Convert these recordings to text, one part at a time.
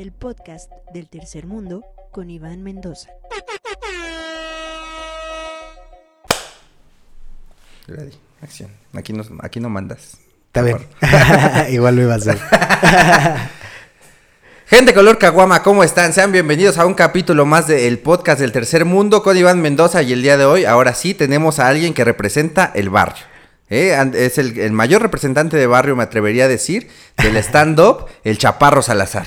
el podcast del tercer mundo con Iván Mendoza. Ready, acción. Aquí no, aquí no mandas. Está bien. Igual lo iba a hacer. Gente color caguama, ¿cómo están? Sean bienvenidos a un capítulo más del podcast del tercer mundo con Iván Mendoza y el día de hoy, ahora sí, tenemos a alguien que representa el barrio. ¿Eh? Es el, el mayor representante de barrio, me atrevería a decir, del stand-up, el Chaparro Salazar.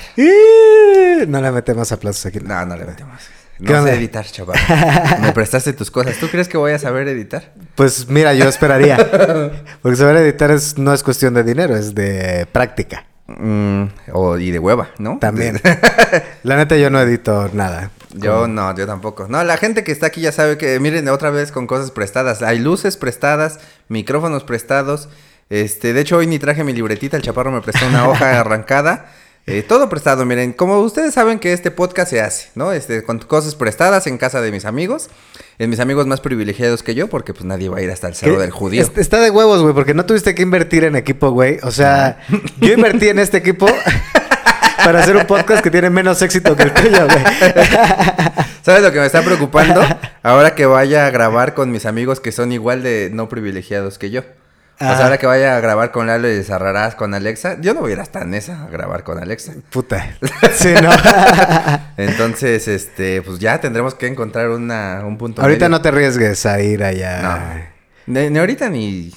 No le metemos aplausos aquí. No, no le metemos. ¿Qué No sé editar, Chaparro. Me prestaste tus cosas. ¿Tú crees que voy a saber editar? Pues mira, yo esperaría. Porque saber editar es, no es cuestión de dinero, es de práctica. Mm, o, y de hueva, ¿no? También. La neta, yo no edito nada. Yo no, yo tampoco. No, la gente que está aquí ya sabe que, miren, otra vez con cosas prestadas. Hay luces prestadas, micrófonos prestados. Este, de hecho, hoy ni traje mi libretita, el chaparro me prestó una hoja arrancada. Eh, todo prestado, miren, como ustedes saben que este podcast se hace, ¿no? Este, con cosas prestadas en casa de mis amigos, en mis amigos más privilegiados que yo, porque pues nadie va a ir hasta el cerro ¿Qué? del judío. Es- Está de huevos, güey, porque no tuviste que invertir en equipo, güey. O sea, yo invertí en este equipo para hacer un podcast que tiene menos éxito que el tuyo, güey. ¿Sabes lo que me está preocupando? Ahora que vaya a grabar con mis amigos que son igual de no privilegiados que yo. O sea, Ajá. ahora que vaya a grabar con Lalo y Zarrarás con Alexa, yo no voy a ir hasta Nesa a grabar con Alexa. Puta. Sí, no. Entonces, este, pues ya tendremos que encontrar una, un punto Ahorita medio. no te arriesgues a ir allá. No. Ni, ni ahorita ni...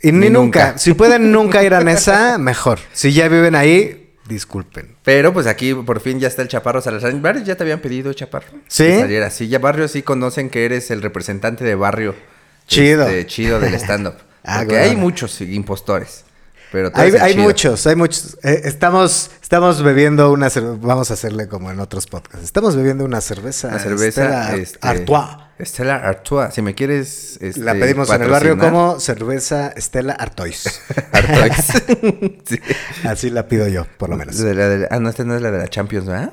Y ni, Ni nunca. nunca. Si pueden nunca ir a Nesa, mejor. Si ya viven ahí, disculpen. Pero pues aquí por fin ya está el Chaparro Salazar. Varios ya te habían pedido, Chaparro. ¿Sí? Que saliera. Sí, ya Barrio sí conocen que eres el representante de Barrio. Chido. este, chido del stand-up. Ah, Porque hay muchos impostores. Pero Hay, muchos, hay muchos. Eh, estamos, estamos bebiendo una cerveza. Vamos a hacerle como en otros podcasts. Estamos bebiendo una cerveza. Una cerveza Stella este, Artois. Stella Artois. Si me quieres. este, La pedimos en el barrio como cerveza Stella Artois. Artois. Sí. Así la pido yo, por lo menos. De la de- ah, no, esta no es la de la Champions, ¿verdad?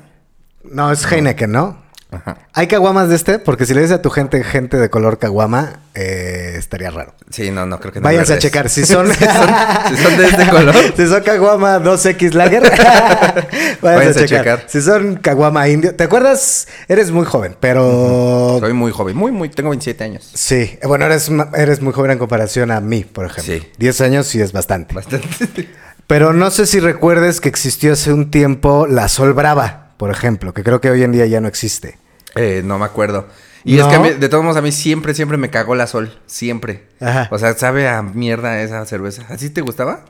No, es Heineken, ¿no? Ajá. ¿Hay caguamas de este? Porque si le dices a tu gente gente de color caguama, eh, estaría raro. Sí, no, no creo que no. Váyanse a checar. Si son, si son, si son de este color. si son caguama 2X Lager, váyanse, Váyanse a, a checar. Si son caguama indio, ¿te acuerdas? Eres muy joven, pero Soy muy joven, muy, muy, tengo 27 años. sí, bueno, eres, eres muy joven en comparación a mí, por ejemplo. Sí. 10 años sí es bastante. Bastante. Pero no sé si recuerdes que existió hace un tiempo la Sol Brava, por ejemplo, que creo que hoy en día ya no existe. Eh, no me acuerdo. Y es que a mí- de todos modos a mí siempre, siempre me cagó la sol. Siempre. Ajá. O sea, sabe a mierda esa cerveza. ¿Así te gustaba?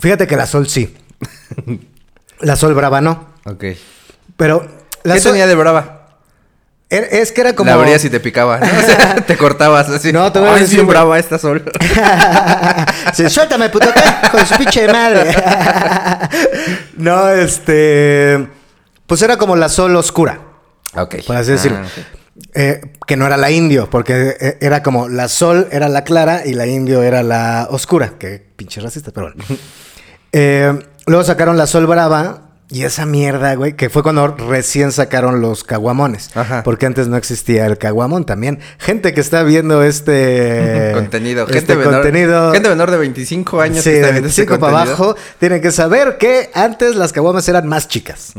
Fíjate que la Sol sí. La Sol Brava no. Ok. Pero la ¿Qué Sol- tenía de brava? Es que era como La abrías y te picaba. ¿no? O sea, te cortabas así. No, te voy a decir, bien brava esta sol. Sí, suéltame, puto, ¿qué? Con su pinche madre. no, este. Pues era como la sol oscura, ok. por así decirlo. Ah, ok. Eh, que no era la indio, porque eh, era como la sol era la clara y la indio era la oscura. Que pinche racista, pero bueno. Eh, luego sacaron la sol brava. Y esa mierda, güey, que fue cuando recién sacaron los caguamones. Ajá. Porque antes no existía el caguamón también. Gente que está viendo este contenido. este Gente, menor, contenido- gente menor de 25 años Sí, que está de viendo este 25 para abajo, tienen que saber que antes las caguamas eran más chicas.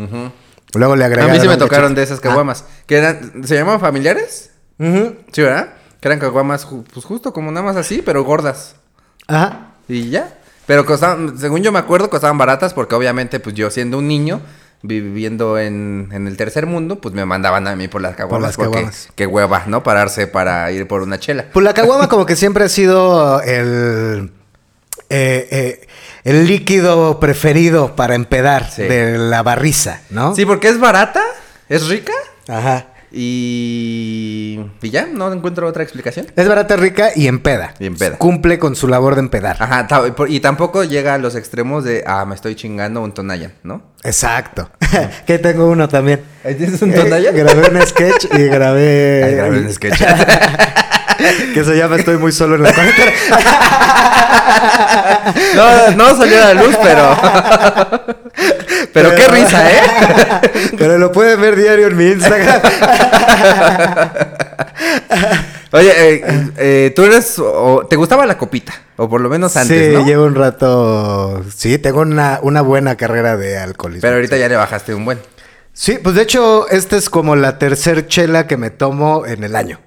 Luego le A agregaron. mí sí me tocaron de esas caguamas. Que eran, ¿Se llamaban familiares? Ah. Ujú. Sí, ¿verdad? Que eran caguamas, pues justo como nada más así, pero gordas. Ajá. Y ya. Pero costaban, según yo me acuerdo, costaban baratas porque obviamente, pues yo siendo un niño, viviendo en, en el tercer mundo, pues me mandaban a mí por las caguamas. las porque caguamas. Qué hueva, ¿no? Pararse para ir por una chela. Pues la caguama como que siempre ha sido el... eh, eh, el líquido preferido para empedar Sí. de la barriza, ¿no? Sí, porque es barata, es rica Ajá. Y... Y ya, no encuentro otra explicación. Es barata, rica y empeda. Y empeda. Cumple con su labor de empedar. Ajá, y tampoco llega a los extremos de, ah, me estoy chingando un Tonayan, ¿no? Exacto. que tengo uno también. ¿Ahí tienes un Eh, Tonayan? grabé un sketch y grabé... Ay, grabé un sketch. que se llama Estoy muy solo en la cuarentena. No, no salió a la luz, pero. Pero qué risa, ¿eh? Pero lo pueden ver diario en mi Instagram. Oye, eh, eh, tú eres. o- ¿Te gustaba la copita? O por lo menos antes, sí, ¿no? llevo un rato. Sí, tengo una, una buena carrera de alcoholismo. Pero ahorita sí. ya le bajaste un buen. Sí, pues de hecho, esta es como la tercer chela que me tomo en el año.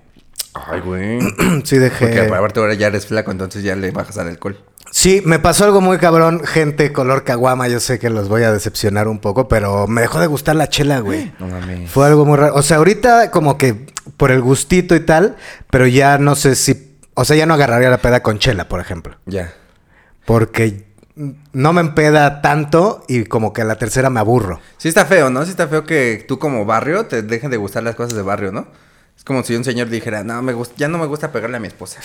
Ay, güey. sí, dejé. Porque aparte ahora ya eres flaco, entonces ya le bajas al alcohol. Sí, me pasó algo muy cabrón, gente color caguama, yo sé que los voy a decepcionar un poco, pero me dejó de gustar la chela, güey. No mames. Fue algo muy raro. O sea, ahorita como que por el gustito y tal, pero ya no sé si... O sea, ya no agarraría la peda con chela, por ejemplo. Ya. Porque no me empeda tanto y como que a la tercera me aburro. Sí está feo, ¿no? Sí está feo que tú como barrio te dejen de gustar las cosas de barrio, ¿no? Es como si un señor dijera, no, me ya no me gusta pegarle a mi esposa.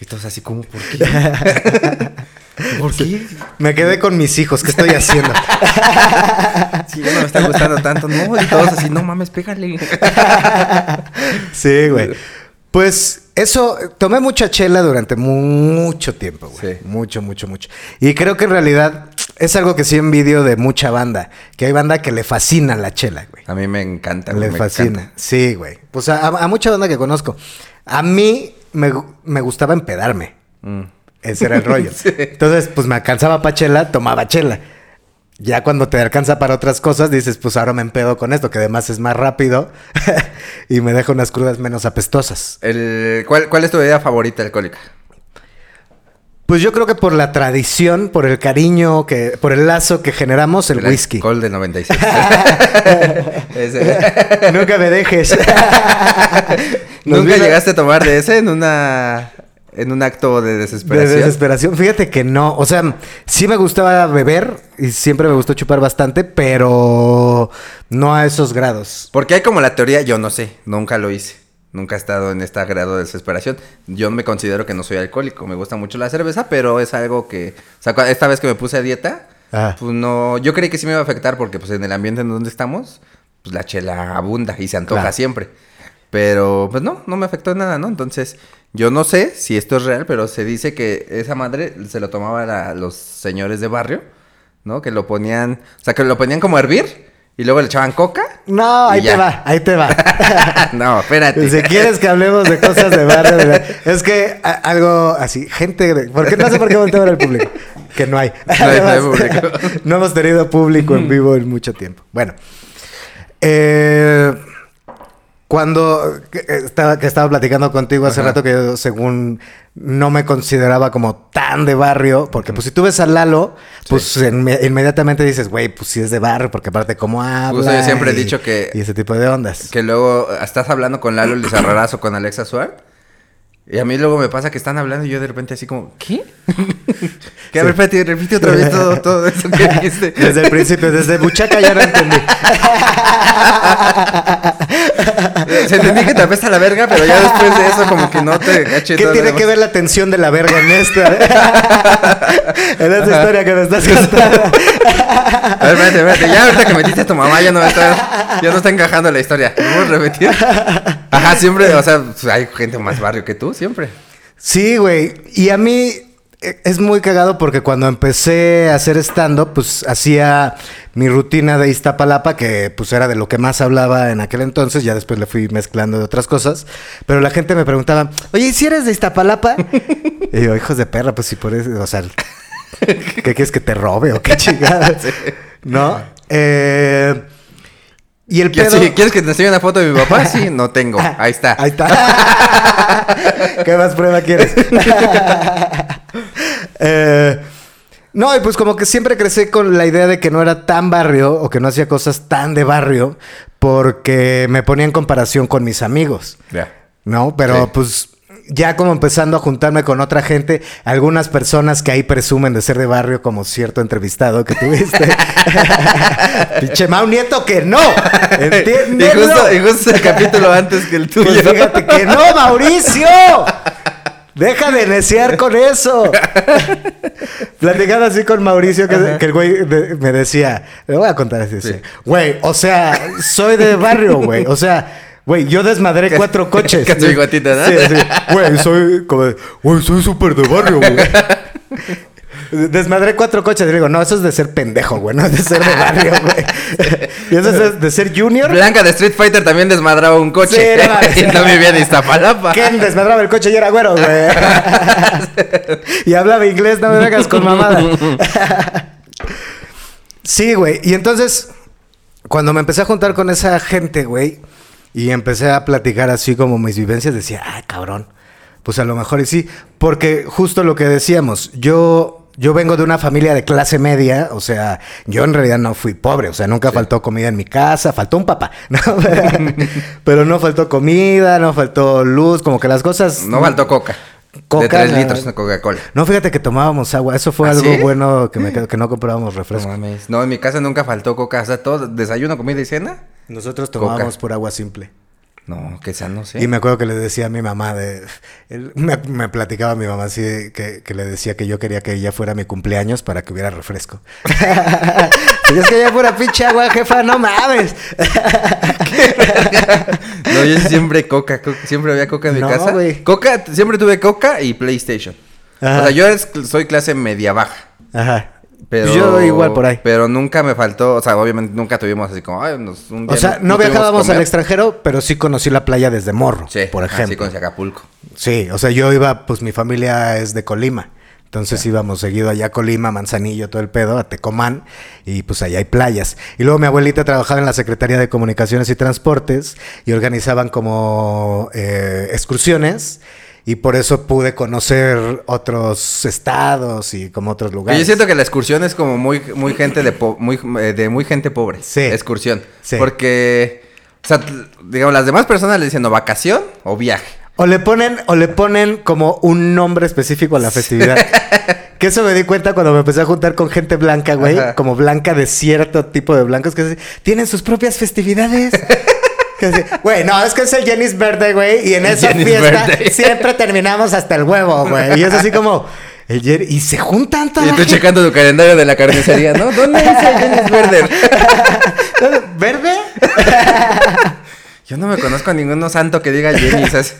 Y todos así como, ¿por qué? ¿Por qué? Me quedé con mis hijos, ¿qué estoy haciendo? Sí, ya no me está gustando tanto. No, y todos así, no mames, pégale. sí, güey. Pues eso, tomé mucha chela durante mucho tiempo, güey. Sí. Mucho, mucho, mucho. Y creo que en realidad es algo que sí envidio de mucha banda. Que hay banda que le fascina la chela, güey. A mí me encanta. güey, Le me fascina. encanta. Sí, güey. Pues a, a mucha banda que conozco. A mí me, me gustaba empedarme. Mm. Ese era el rollo. Entonces, pues me alcanzaba para chela, tomaba chela. Ya cuando te alcanza para otras cosas, dices, pues ahora me empedo con esto, que además es más rápido y me deja unas crudas menos apestosas. El, ¿cuál, ¿Cuál es tu bebida favorita alcohólica? Pues yo creo que por la tradición, por el cariño, que, por el lazo que generamos, el, whisky. Alcohol de 96. Ese. Nunca me dejes. ¿Nunca vino- llegaste a tomar de ese en una en un acto de De desesperación? desesperación. Fíjate que no. O sea, sí me gustaba beber y siempre me gustó chupar bastante, pero no a esos grados. Porque hay como la teoría, yo no sé, nunca lo hice. Nunca he estado en este grado de desesperación. Yo me considero que no soy alcohólico. Me gusta mucho la cerveza, pero es algo que... O sea, esta vez que me puse a dieta, Ah. pues no... Yo creí que sí me iba a afectar porque pues en el ambiente en donde estamos, pues la chela abunda y se antoja Claro. siempre. Pero pues no, no me afectó nada, ¿no? Entonces, yo no sé si esto es real, pero se dice que esa madre se lo tomaban a los señores de barrio, ¿no? Que lo ponían... O sea, que lo ponían como a hervir y luego le echaban coca. No, ahí te va, ahí te va. no, espérate. Si quieres que hablemos de cosas de barrio, de es que a- algo así, gente, de- porque no sé por qué volteo al público, que no hay. No hay- no hay público. no hemos tenido público en vivo en mucho tiempo. Bueno, eh, cuando que estaba, que estaba platicando contigo hace Ajá. rato que yo, según no me consideraba como tan de barrio, porque pues si tú ves a Lalo, pues inme- inmediatamente dices, güey, pues sí es de barrio, porque aparte cómo habla. Justo yo siempre he y- dicho que- Y ese tipo de ondas. Que luego estás hablando con Lalo Lizarraraz o con Alexa Suar. Y a mí luego me pasa que están hablando y yo de repente así como, ¿qué? que ver, repite, repite otra vez todo, todo eso que dijiste. Desde el principio, desde Buchaca ya no entendí. Se entendí que te apesta la verga, pero ya después de eso como que no te caché ¿Qué todo tiene que ver la tensión de la verga en esta? en esta historia que me estás contando. A ver, espérate, espérate. Ya ahorita que metiste a tu mamá ya no está, ya no está encajando la historia. ¿Puedes repetir? Ajá, siempre, o sea, pues, hay gente más barrio que tú, siempre. Sí, güey. Y a mí es muy cagado porque cuando empecé a hacer stand-up, pues hacía mi rutina de Iztapalapa, que pues era de lo que más hablaba en aquel entonces, ya después le fui mezclando de otras cosas. Pero la gente me preguntaba, oye, ¿y si eres de Iztapalapa? y yo, hijos de perra, pues si por eso, o sea, ¿qué quieres que te robe o qué chingada? ¿No? Eh, y el ¿Quieres, pedo... sí, ¿Quieres que te enseñe una foto de mi papá? Sí, no tengo. Ahí está. Ahí está. ¿Qué más prueba quieres? Eh, no, y pues como que siempre crecí con la idea de que no era tan barrio o que no hacía cosas tan de barrio porque me ponía en comparación con mis amigos, Ya. ¿no? Pero Sí. pues ya como empezando a juntarme con otra gente, algunas personas que ahí presumen de ser de barrio, como cierto entrevistado que tuviste. Pinche Mau Nieto que no. Y Entiéndelo. justo, y justo el capítulo antes que el tuyo. Pues fíjate que no, Mauricio. Deja de neciar con eso. Platicando así con Mauricio, que, que el güey de- me decía, le voy a contar así, Sí. sí. güey, o sea, soy de barrio, güey, o sea, güey, yo desmadré cuatro coches. Con su bigotito, ¿no? Sí, sí. Güey, soy como, de, güey, soy súper de barrio, güey. Desmadré cuatro coches. Y digo, no, eso es de ser pendejo, güey. No es de ser de barrio, güey. y eso es de ser junior. Blanca de Street Fighter también desmadraba un coche. Sí, mames. y no vivía en Iztapalapa. ¿Quién desmadraba el coche y era güero, güey? y hablaba inglés, no me vengas con mamada. sí, güey. Y entonces, cuando me empecé a juntar con esa gente, güey, y empecé a platicar así como mis vivencias, decía, ay, cabrón. Pues a lo mejor y sí. Porque justo lo que decíamos, yo. Yo vengo de una familia de clase media, o sea, yo en realidad no fui pobre, o sea, nunca faltó comida en mi casa, faltó un papá, ¿no? pero no faltó comida, no faltó luz, como que las cosas... No faltó coca. Coca, de tres no. litros de Coca-Cola. No, fíjate que tomábamos agua. Eso fue ¿Ah, algo sí? bueno que me quedó, que no comprábamos No, refresco. mames. no, en mi casa nunca faltó coca. O sea, todo, desayuno, comida y cena. Nosotros Coca. tomábamos por agua simple. No, que sano, sí. Y me acuerdo que le decía a mi mamá de... él- me, me platicaba mi mamá así de que, que le decía que yo quería que ella fuera mi cumpleaños para que hubiera refresco. y es que ella fuera pinche agua, jefa, no mames. No, yo siempre coca, co- siempre había coca en mi No, casa. güey. Coca, siempre tuve coca y PlayStation. Ajá. O sea, yo soy clase media baja. Ajá. Pero, Yo igual por ahí. Pero nunca me faltó, o sea, obviamente nunca tuvimos así como, ay, nos, un O día sea, no, viajábamos al extranjero, pero sí conocí la playa desde morro, Sí, por ejemplo. con Acapulco. Sí, o sea, yo iba, pues mi familia es de Colima. Entonces íbamos seguido allá a Colima, Manzanillo, todo el pedo, a Tecomán, y pues allá hay playas. Y luego mi abuelita trabajaba en la Secretaría de Comunicaciones y Transportes y organizaban como eh, excursiones. Y por eso pude conocer otros estados y como otros lugares. yo siento que la excursión es como muy, muy gente de, po- muy, eh, de muy gente pobre. Sí. Excursión. Sí. Porque, o sea, digamos, las demás personas le dicen o vacación o viaje. O le ponen, o le ponen como un nombre específico a la festividad. que eso me di cuenta cuando me empecé a juntar con gente blanca, güey. Ajá. Como blanca de cierto tipo de blancos que tienen sus propias festividades. Güey, no, es que es el Jenny's Birthday, güey. Y en esa Jenny's fiesta siempre terminamos hasta el huevo, güey. Y es así como. El y se juntan toda Y gente. checando tu calendario de la carnicería, ¿no? ¿Dónde dice Jenny's Birthday? ¿Verde? Yo no me conozco a ninguno santo que diga Jenny's. así.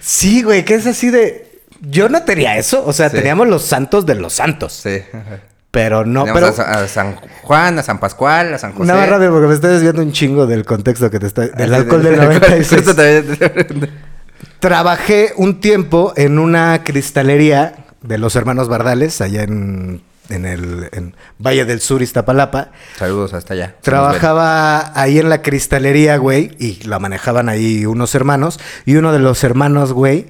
Sí, güey, que es así de. Yo no tenía eso. O sea, Sí. teníamos los santos de los santos. Sí. ajá. Pero no, pero. a, Sa- a San Juan, a San Pascual, a San José. Nada más rápido porque me estoy desviando un chingo del contexto que te está... Del alcohol de- del 96. Justo también- Trabajé un tiempo en una cristalería de los hermanos Bardales, allá en, en el en Valle del Sur, Iztapalapa. Saludos hasta allá. Trabajaba ahí en la cristalería, güey, y la manejaban ahí unos hermanos. Y uno de los hermanos, güey,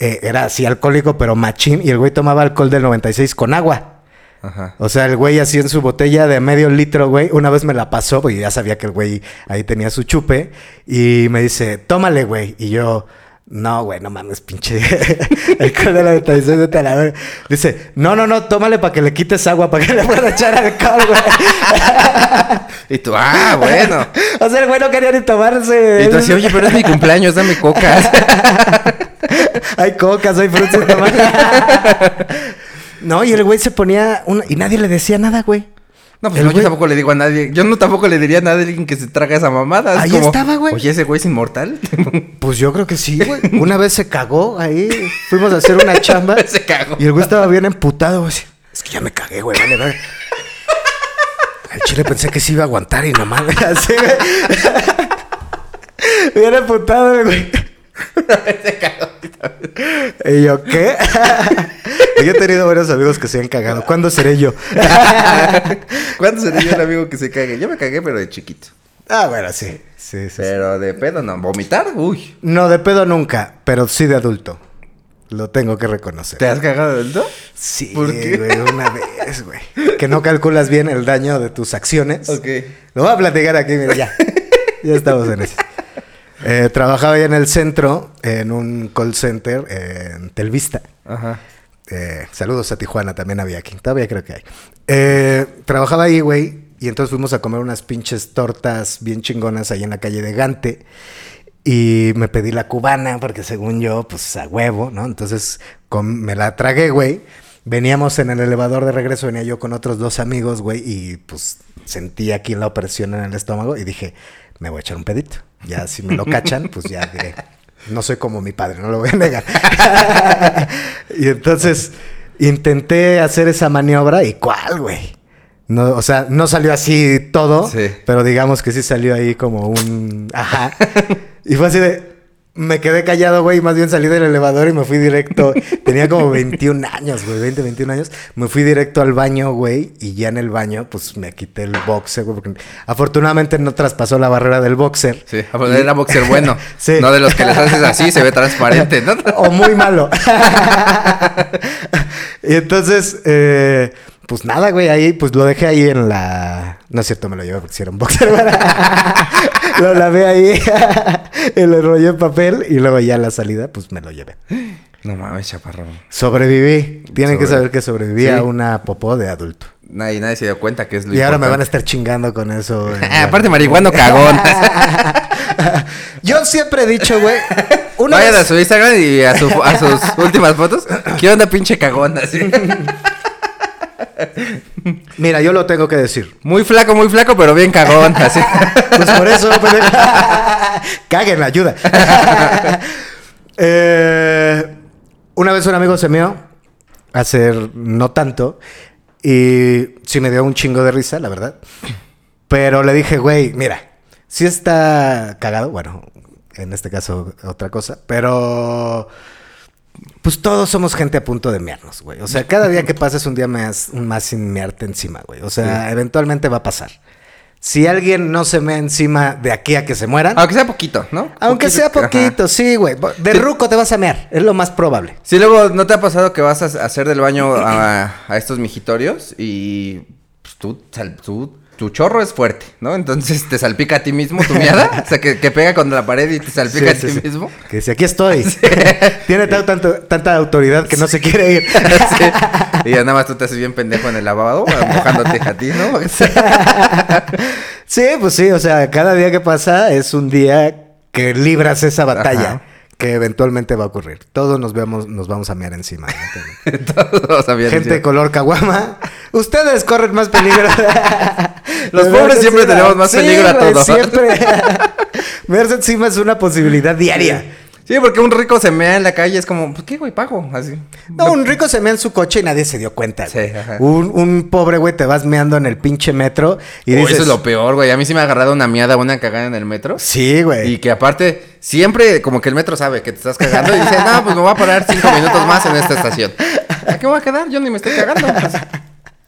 eh, era así alcohólico, pero machín. Y el güey tomaba alcohol del 96 con agua. Ajá. O sea, el güey así en su botella de medio litro, güey. Una vez me la pasó, porque ya sabía que el güey ahí tenía su chupe. Y me dice, tómale, güey. Y yo, no, güey, no mames, pinche. el alcohol de la 96 de la verga". Dice, no, no, no, tómale para que le quites agua, para que le pueda echar alcohol, güey. Y tú, ah, bueno. o sea, el güey no quería ni tomarse. Y tú así, oye, pero es mi cumpleaños, dame cocas. hay cocas, hay frutas. Toma". no, y el güey se ponía. una- Y nadie le decía nada, güey. No, pues no, yo tampoco le digo a nadie. Yo no tampoco le diría a nadie alguien que se traga esa mamada. Es Ahí como, estaba, güey. Oye, ese güey es inmortal. Pues yo creo que sí, güey. Una vez se cagó ahí. Fuimos a hacer una chamba. se cagó. Y el güey estaba bien emputado, güey. Es que ya me cagué, güey. Vale, vale. Al chile pensé que sí iba a aguantar y nomás. Así, güey. Bien emputado, güey. Y yo, ¿qué? yo he tenido varios amigos que se han cagado. ¿Cuándo seré yo? ¿Cuándo sería yo el amigo que se cague? Yo me cagué, pero de chiquito. ah, bueno, sí. Sí, sí, sí. Pero de pedo no. ¿Vomitar? Uy. No, de pedo nunca, pero sí de adulto. Lo tengo que reconocer. ¿Te has cagado de adulto? Sí, ¿Por qué? güey, una vez, güey. Que no calculas bien el daño de tus acciones. Ok. Lo voy a platicar aquí, mira, ya. Ya estamos en eso. Eh, trabajaba ahí en el centro, en un call center eh, en Telvista. Ajá. Eh, saludos a Tijuana, también había aquí. Todavía creo que hay. Eh, trabajaba ahí, güey. Y entonces fuimos a comer unas pinches tortas bien chingonas ahí en la calle de Gante. Y me pedí la cubana, porque según yo, pues a huevo, ¿no? Entonces me la tragué, güey. Veníamos en el elevador de regreso, venía yo con otros dos amigos, güey, y pues sentí aquí la opresión en el estómago y dije, me voy a echar un pedito. Ya si me lo cachan, pues ya diré, no soy como mi padre, no lo voy a negar. y entonces Intenté hacer esa maniobra y ¿cuál, güey? No, o sea, no salió así todo, Sí. pero digamos que sí salió ahí como un... Ajá. y fue así de... Me quedé callado, güey, y más bien salí del elevador y me fui directo. Tenía como 21 años, güey, 20, 21 años. Me fui directo al baño, güey, y ya en el baño, pues me quité el boxer, güey, porque afortunadamente no traspasó la barrera del boxer. Sí, era boxer bueno. Sí. No de los que les haces así, se ve transparente, ¿no? o muy malo. y entonces, eh, pues nada, güey, ahí, pues lo dejé ahí en la... No es cierto, me lo llevé porque si era un boxer. lo lavé ahí, lo enrollé en papel y luego ya a la salida, pues me lo llevé. No mames, chaparro. Sobreviví. Tienen que saber que sobreviví Sí. a una popó de adulto. Nadie, nadie se dio cuenta que es lo y ahora me van a estar chingando con eso. aparte, marihuano cagón. Yo siempre he dicho, güey. Vayan vez- a su Instagram y a, su- a sus últimas fotos. ¿Qué onda, pinche cagón? Así. Mira, yo lo tengo que decir. Muy flaco, muy flaco, pero bien cagón. Así. Pues por eso, pendejo. Caguen, ayuda. Eh, una vez un amigo se meó, hacer no tanto, y sí me dio un chingo de risa, la verdad. Pero le dije, güey, mira, sí está cagado, bueno, en este caso otra cosa, pero pues todos somos gente a punto de mearnos, güey. O sea, cada día que pasa es un día más, más sin mearte encima, güey. O sea, eventualmente va a pasar. Si alguien no se mea encima de aquí a que se mueran, Aunque sea poquito, ¿no? aunque Poquito, sea ajá. poquito, sí, güey. De Sí. ruco te vas a mear, es lo más probable. Sí, luego, ¿no te ha pasado que vas a hacer del baño a, a estos mijitorios y pues, tú, tú- tu chorro es fuerte, ¿no? Entonces te salpica a ti mismo tu miada, o sea, que, que pega contra la pared y te salpica Sí, a sí, ti sí. mismo. Que si aquí estoy. Tiene ta- tanto- tanta autoridad que no se quiere ir. Sí. Y ya nada más tú te haces bien pendejo en el lavado, mojándote a ti, ¿no? Sí, pues sí, o sea, cada día que pasa es un día que libras esa batalla Ajá. Que eventualmente va a ocurrir. Todos nos vemos, nos vamos a mear encima. ¿no? Todos sabían Gente decir. color caguama, ustedes corren más peligro. Los pobres siempre encima. tenemos más peligro a todos. Siempre. Verse encima es una posibilidad diaria. Sí, porque un rico se mea en la calle, es como, pues qué, güey, pago, así. No, un rico se mea en su coche y nadie se dio cuenta. Sí, ajá. un, un pobre güey te vas meando en el pinche metro y Uy, dices... eso es lo peor, güey. A mí sí me ha agarrado una miada, una cagada en el metro. Sí, güey. Y que aparte, siempre como que el metro sabe que te estás cagando y dice, no, pues me voy a parar cinco minutos más en esta estación. ¿A qué me voy a quedar? Yo ni me estoy cagando. Pues,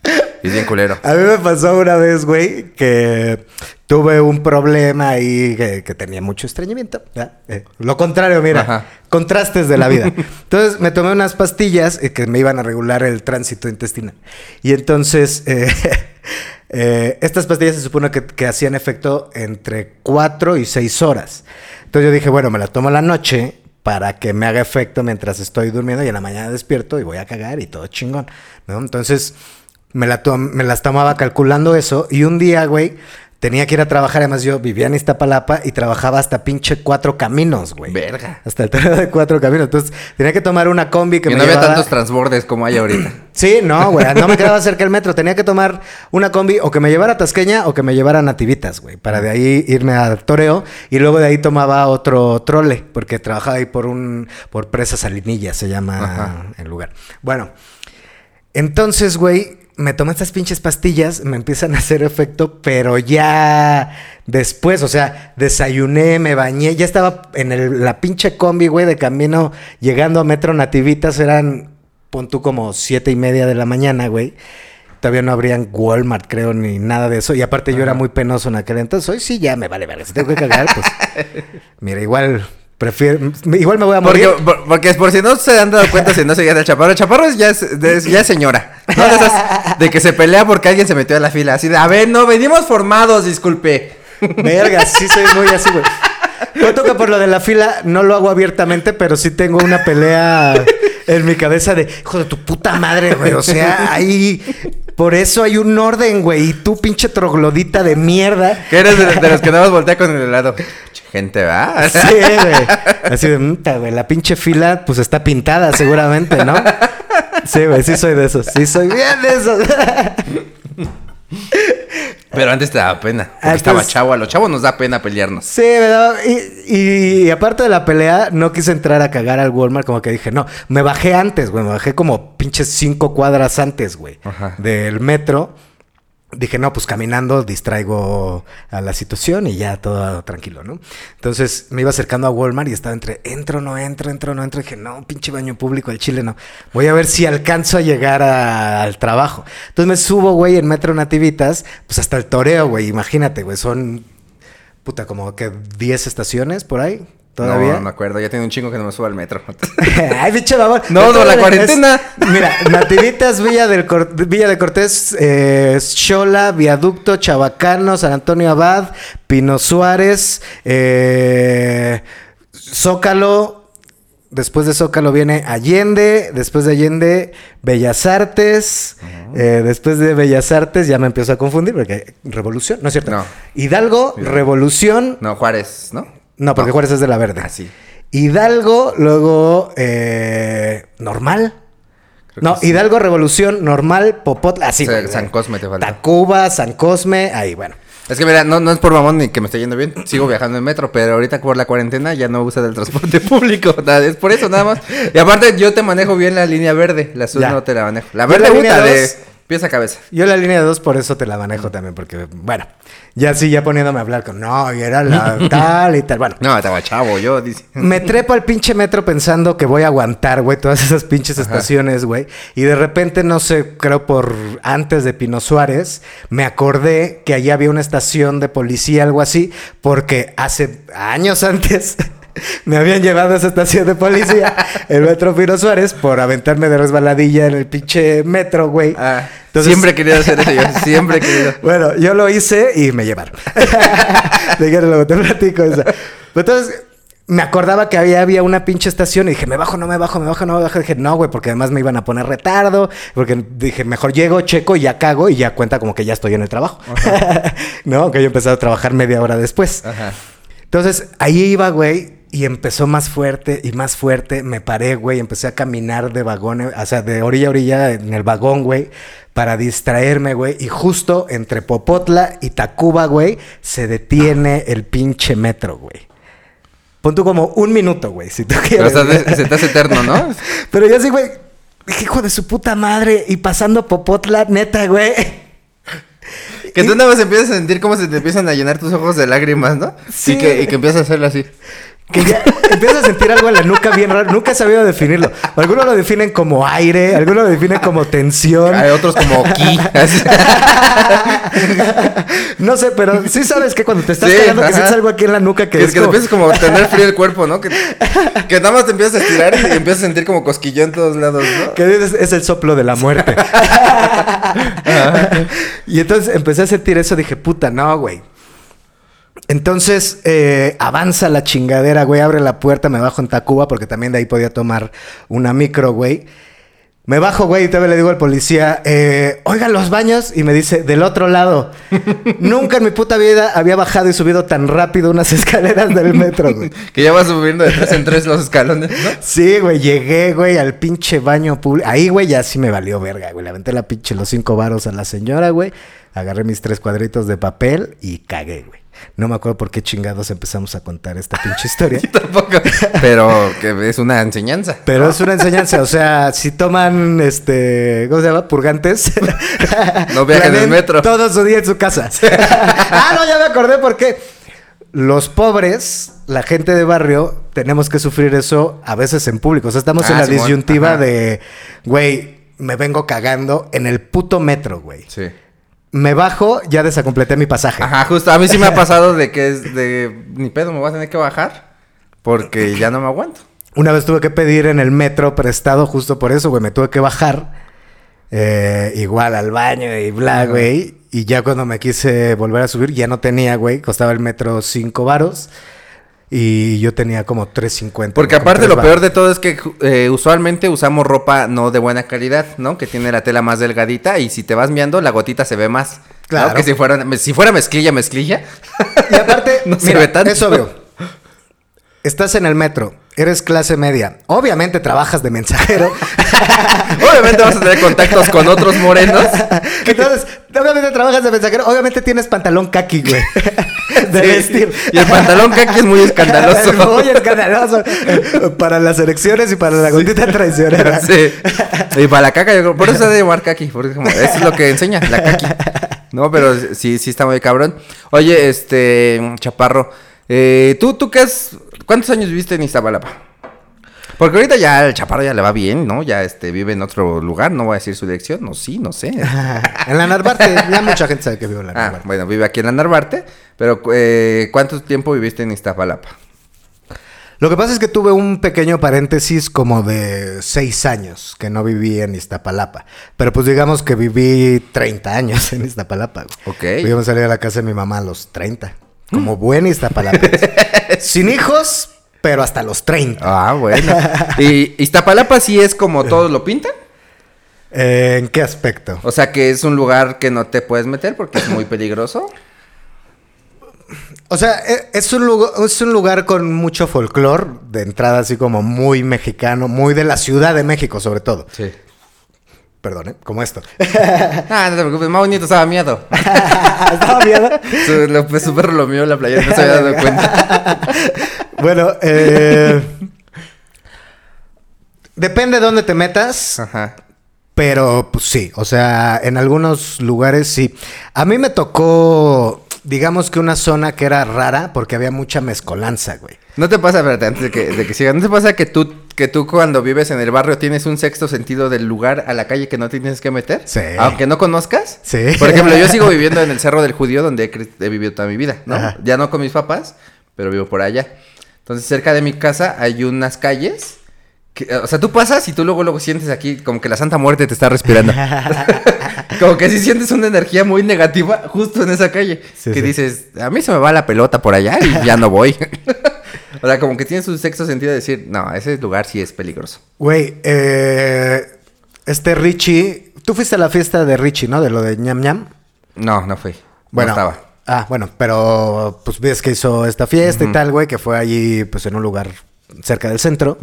es bien culero. A mí me pasó una vez, güey, que tuve un problema ahí que, que tenía mucho estreñimiento. Eh, lo contrario, mira, Ajá. contrastes de la vida. Entonces me tomé unas pastillas eh, que me iban a regular el tránsito intestinal. Y entonces, eh, estas pastillas se supone que, que hacían efecto entre 4 y 6 horas. Entonces yo dije, bueno, me la tomo la noche para que me haga efecto mientras estoy durmiendo y en la mañana despierto y voy a cagar y todo chingón, ¿no? Entonces me, la me las tomaba calculando eso y un día, güey, tenía que ir a trabajar. Además, yo vivía en Iztapalapa y trabajaba hasta pinche cuatro caminos, güey. Verga. Hasta el terreno de cuatro caminos. Entonces, tenía que tomar una combi que me no había tantos transbordes como hay ahorita. Sí, no, güey. No me quedaba cerca el metro. Tenía que tomar una combi o que me llevara a Tasqueña o que me llevara a Nativitas, güey. Para de ahí irme a Toreo. Y luego de ahí tomaba otro trole. Porque trabajaba ahí por un... Por Presa Salinilla se llama Ajá. el lugar. Bueno. Entonces, güey, me tomé estas pinches pastillas, me empiezan a hacer efecto, pero ya después, o sea, desayuné, me bañé, ya estaba en el- la pinche combi, güey, de camino, llegando a Metro Nativitas, eran, pon tú como siete y media de la mañana, güey. Todavía no habrían Walmart, creo, ni nada de eso. Y aparte yo era muy penoso en aquel entonces. Hoy sí ya me vale verga. Si tengo que cagar, pues... Mira, igual prefiero... Igual me voy a morir. Porque, por- porque es por si no se han dado cuenta, si no seguían al chaparro. El chaparro es ya es, de- ya es señora. ¿no? De, esas- de que se pelea porque alguien se metió a la fila. Así de, a ver, no, venimos formados, disculpe. Verga, sí soy muy así, güey. Cuento que por lo de la fila no lo hago abiertamente, pero sí tengo una pelea en mi cabeza de, hijo de tu puta madre, güey. O sea, ahí... Por eso hay un orden, güey. Y tú, pinche troglodita de mierda. Que eres de, de los que nada más voltea con el helado. Gente, ¿va? Sí, güey. Así de, "Muta, güey, la pinche fila, pues está pintada seguramente, ¿no? Sí, güey, sí soy de esos. Sí soy bien de esos. Pero antes te daba pena. Porque Antes- estaba chavo. A los chavos nos da pena pelearnos. Sí, ¿verdad? Y, y aparte de la pelea, no quise entrar a cagar al Walmart, como que dije, no, me bajé antes, güey, me bajé como pinches cinco cuadras antes, güey, Ajá. del metro. Dije, no, pues caminando distraigo a la situación y ya todo tranquilo, ¿no? Entonces me iba acercando a Walmart y estaba entre, entro, no entro, entro, no entro. dije, no, pinche baño público, el chile no. Voy a ver si alcanzo a llegar al trabajo. Entonces me subo, güey, en Metro Nativitas, pues hasta el toreo, güey, imagínate, güey, son, puta, como que 10 estaciones por ahí, todavía. No, no me acuerdo. Ya tiene un chingo que no me subo al metro. Ay, pinche babón. No, no, la Es- cuarentena. mira, Nativitas, Villa, del Cor- Villa de Cortés, eh, Xola, Viaducto, Chabacano, San Antonio Abad, Pino Suárez, eh, Zócalo. Después de Zócalo viene Allende, después de Allende Bellas Artes, eh, después de Bellas Artes ya me empiezo a confundir porque Revolución, no es cierto. No. Hidalgo, Revolución, No, Juárez, ¿no? No, porque Juárez es de la verde. Ah, sí. Hidalgo, luego eh, normal. Creo No, sí. Hidalgo, Revolución, normal, Popotla, así. Güey. San Cosme te falta. Tacuba, San Cosme, ahí, bueno. Es que mira, no, no es por mamón ni que me esté yendo bien. Sigo viajando en metro, pero ahorita por la cuarentena ya no uso del transporte público. nada, Es por eso nada más. Y aparte, yo te manejo bien la línea verde. La azul Ya. no te la manejo. La verde la puta de dos- pies a cabeza. Yo la línea 2 por eso te la manejo también, porque, bueno, ya sí, ya poniéndome a hablar con, no, y era la tal y tal, bueno. No, estaba chavo, yo dice. Me trepo al pinche metro pensando que voy a aguantar, güey, todas esas pinches estaciones, güey. Y de repente, no sé, creo por antes de Pino Suárez, me acordé que allí había una estación de policía, algo así, porque hace años antes me habían llevado a esa estación de policía, el metro Pino Suárez, por aventarme de resbaladilla en el pinche metro, güey. Ah, Entonces- siempre he querido hacer eso yo. Siempre he querido. bueno, yo lo hice y me llevaron. Que luego te platico eso. Entonces, me acordaba que había, había una pinche estación y dije, me bajo, no me bajo, me bajo, no me bajo. dije, no, güey, porque además me iban a poner retardo. Porque dije, mejor llego, checo y ya cago y ya cuenta como que ya estoy en el trabajo. no, que yo empecé a trabajar media hora después. Ajá. Entonces, ahí iba, güey, y empezó más fuerte y más fuerte. Me paré, güey, empecé a caminar de vagón, o sea, de orilla a orilla en el vagón, güey, para distraerme, güey. Y justo entre Popotla y Tacuba, güey, se detiene el pinche metro, güey. Pon tú como un minuto, güey, si tú Pero quieres. estás- se te hace eterno, ¿no? Pero yo sí, güey, hijo de su puta madre, y pasando Popotla, neta, güey. Que tú nada más empiezas a sentir cómo se te empiezan a llenar tus ojos de lágrimas, ¿no? Sí. Y que, y que empiezas a hacerlo así. Que ya empiezas a sentir algo en la nuca bien raro. Nunca he sabido definirlo. Algunos lo definen como aire, algunos lo definen como tensión. Hay otros como ki. No sé, pero sí sabes que cuando te estás Sí, cagando que sientes algo aquí en la nuca que, Que, es que te como- empiezas como a tener frío el cuerpo, ¿no? Que, que nada más te empiezas a estirar y empiezas a sentir como cosquillón en todos lados, ¿no? que es, es el soplo de la muerte. y entonces empecé a sentir eso, dije, puta, no, güey. Entonces eh, avanza la chingadera, güey, abre la puerta, me bajo en Tacuba, porque también de ahí podía tomar una micro, güey. Me bajo, güey, y todavía le digo al policía, eh, oiga, los baños, y me dice, del otro lado. Nunca en mi puta vida había bajado y subido tan rápido unas escaleras del metro, güey. Que ya vas subiendo de tres en tres los escalones, ¿no? Sí, güey, llegué, güey, al pinche baño público. Ahí, güey, ya sí me valió verga, güey. Le aventé la pinche los cinco varos a la señora, güey. Agarré mis tres cuadritos de papel y cagué, güey. No me acuerdo por qué chingados empezamos a contar esta pinche historia. Tampoco. Pero que es una enseñanza. Pero es una enseñanza, o sea, si toman, este, ¿cómo se llama? Purgantes. No viajen en planeen metro. Todo su día en su casa. ah, no, ya me acordé por qué. Los pobres, la gente de barrio, tenemos que sufrir eso a veces en público. O sea, estamos en Ah, la disyuntiva de, güey, me vengo cagando en el puto metro, güey. Sí. Me bajo, ya desacompleté mi pasaje. Ajá, justo. A mí sí me ha pasado de que es de. Ni pedo, me voy a tener que bajar. Porque ya no me aguanto. Una vez tuve que pedir en el metro prestado justo por eso, güey. Me tuve que bajar. eh, igual al baño y bla, güey. Y ya cuando me quise volver a subir, ya no tenía, güey. Costaba el metro 5 varos. Y yo tenía como 3.50. Porque aparte lo peor de todo es que eh, usualmente usamos ropa no de buena calidad, ¿no? Que tiene la tela más delgadita y si te vas miando la gotita se ve más. ¿no? Claro. Que si fuera, si fuera mezclilla, mezclilla. Y aparte, No se mira, ve tanto. es obvio. Estás en el metro. eres clase media. Obviamente trabajas de mensajero. Obviamente vas a tener contactos con otros morenos. Entonces, obviamente trabajas de mensajero. Obviamente tienes pantalón kaki, güey. De Sí. vestir. Y el pantalón kaki es muy escandaloso. Muy escandaloso. Para las elecciones y para la gordita traicionera. Sí. Y para la caca, yo creo, por eso se debe llamar kaki, porque es como- eso es lo que enseña, la kaki. No, pero sí, sí está muy cabrón. Oye, este, Chaparro, eh, ¿tú, tú qué has, cuántos años viviste en Iztapalapa? Porque ahorita ya el Chaparro ya le va bien, ¿no? Ya este, vive en otro lugar, no voy a decir su dirección, no, sí, no sé. En la Narvarte. Ya mucha gente sabe que vivo en la Ah, Narvarte. bueno, vive aquí en la Narvarte, pero eh, ¿cuánto tiempo viviste en Iztapalapa? Lo que pasa es que tuve un pequeño paréntesis como de seis años que no viví en Iztapalapa. Pero pues digamos que viví 30 años en Iztapalapa. Ok. Me salí de la casa de mi mamá a los 30. Como buen Iztapalapa. Sin hijos, pero hasta los 30. Ah, bueno. ¿Y Iztapalapa sí es como todos lo pintan? Eh, ¿En qué aspecto? O sea que es un lugar que no te puedes meter porque es muy peligroso. O sea, e- es un, lugar, es un lugar con mucho folclore, de entrada así como muy mexicano, muy de la Ciudad de México sobre todo. Sí. Perdón, ¿eh? Como esto. Ah, no te preocupes, más bonito estaba miedo. ¿Estaba miedo? Su, lo- pues, su perro lo mío en la playa, no se había dado cuenta. Bueno, eh, depende de dónde te metas, Ajá. pero pues sí, o sea, en algunos lugares sí. A mí me tocó, digamos que una zona que era rara porque había mucha mezcolanza, güey. ¿No te pasa, espérate, antes de que, de que siga, ¿no te pasa que tú, que tú cuando vives en el barrio tienes un sexto sentido del lugar a la calle que no te tienes que meter? Sí. Aunque no conozcas. Sí. Por ejemplo, yo sigo viviendo en el Cerro del Judío donde he, vivido toda mi vida, ¿no? Ajá. Ya no con mis papás, pero vivo por allá. Entonces, cerca de mi casa hay unas calles. Que- o sea, tú pasas y tú luego, luego sientes aquí como que la Santa Muerte te está respirando. como que si sientes una energía muy negativa justo en esa calle. Sí, que sí. dices, a mí se me va la pelota por allá y ya no voy. o sea, como que tienes un sexto sentido de decir, no, ese lugar sí es peligroso. Güey, eh, este Richie, tú fuiste a la fiesta de Richie, ¿no? De lo de ñam ñam. No, no fui. Bueno, no estaba. Ah, bueno, pero pues ves que hizo esta fiesta y tal, güey, que fue allí, pues en un lugar cerca del centro.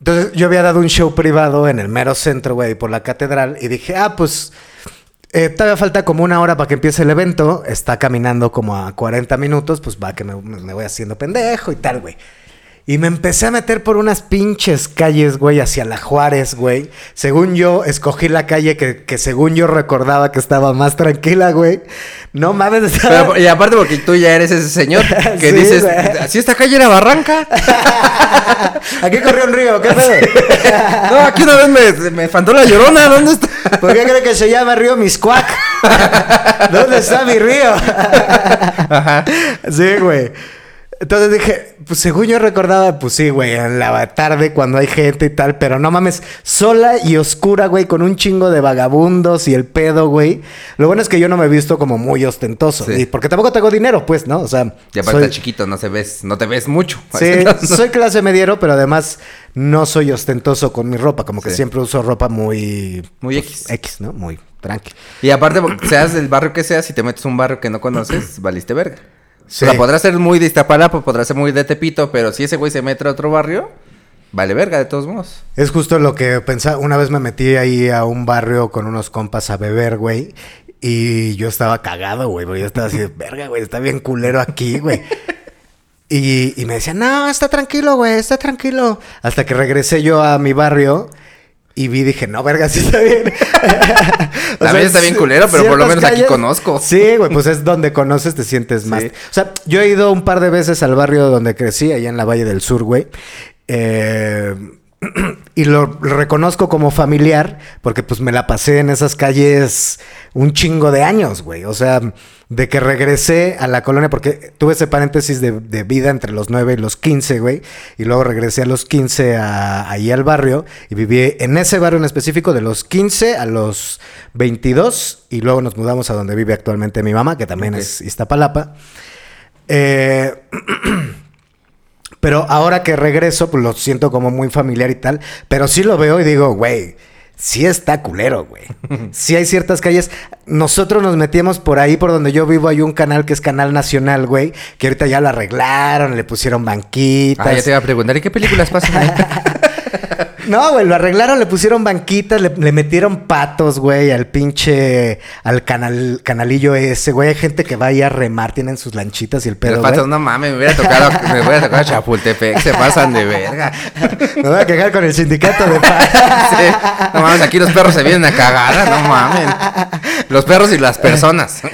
Entonces yo había dado un show privado en el mero centro, güey, por la catedral, y dije, ah, pues eh, todavía falta como una hora para que empiece el evento. Está caminando como a 40 minutos, pues va que me, me voy haciendo pendejo y tal, güey. Y me empecé a meter por unas pinches calles, güey, hacia la Juárez, güey. Según yo, escogí la calle que, que según yo recordaba que estaba más tranquila, güey. No mames. Pero- y aparte porque tú ya eres ese señor que Sí, dices, si esta calle era barranca. Aquí corrió un río, ¿qué pedo? no, aquí una vez me, me faltó la llorona, ¿dónde está? ¿Por qué cree que se llama río Miscuac? ¿Dónde está mi río? Sí, güey. Entonces dije, pues según yo recordaba, pues sí, güey, en la tarde cuando hay gente y tal, pero no mames, sola y oscura, güey, con un chingo de vagabundos y el pedo, güey. Lo bueno es que yo no me he visto como muy ostentoso, Sí. y porque tampoco tengo dinero, pues, ¿no? O sea, Y aparte soy- chiquito, no se ves, no te ves mucho. Sí, No, no. soy clase mediero, pero además no soy ostentoso con mi ropa, como que Sí. siempre uso ropa muy... Muy pues, X. X, ¿no? Muy tranqui. Y aparte, seas del barrio que seas, si te metes a un barrio que no conoces, valiste verga. Sí. O sea, podrás ser muy de Iztapalapa, podrás ser muy de Tepito, pero si ese güey se mete a otro barrio, vale verga de todos modos. Es justo lo que pensaba. Una vez me metí ahí a un barrio con unos compas a beber, güey. Y yo estaba cagado, güey. Yo estaba así verga, güey, está bien culero aquí, güey. Y, y me decían, no, está tranquilo, güey, está tranquilo. Hasta que regresé yo a mi barrio y vi, dije, no, verga, sí está bien. O También está bien culero, pero por lo menos aquí conozco. Sí, güey, pues es donde conoces, te sientes más. Sí. O sea, yo he ido un par de veces al barrio donde crecí, allá en la Valle del Sur, güey. Eh, y lo reconozco como familiar porque pues me la pasé en esas calles un chingo de años, güey. O sea, de que regresé a la colonia, porque tuve ese paréntesis de, de vida entre los 9 y los 15, güey. Y luego regresé a los 15 a- ahí al barrio y viví en ese barrio en específico de los 15 a los 22. Y luego nos mudamos a donde vive actualmente mi mamá, que también Ok. es Iztapalapa. Eh, pero ahora que regreso, pues lo siento como muy familiar y tal. Pero sí lo veo y digo, güey, sí está culero, güey. Sí hay ciertas calles. Nosotros nos metíamos por ahí, por donde yo vivo, hay un canal que es Canal Nacional, güey, que ahorita ya lo arreglaron, le pusieron banquitas. Ah, ya te iba a preguntar, ¿y qué películas pasan ahí? No, güey, lo arreglaron, le pusieron banquitas, le, le metieron patos, güey, al pinche, al canal, canalillo ese, güey. Hay gente que va ahí a remar, tienen sus lanchitas y el pedo, Los güey. patos, no mames, me hubiera tocado, me hubiera tocado Chapultepec, se pasan de verga. Me voy a quejar con el sindicato de patos. Sí. No mames, aquí los perros se vienen a cagar, no mames. Los perros y las personas.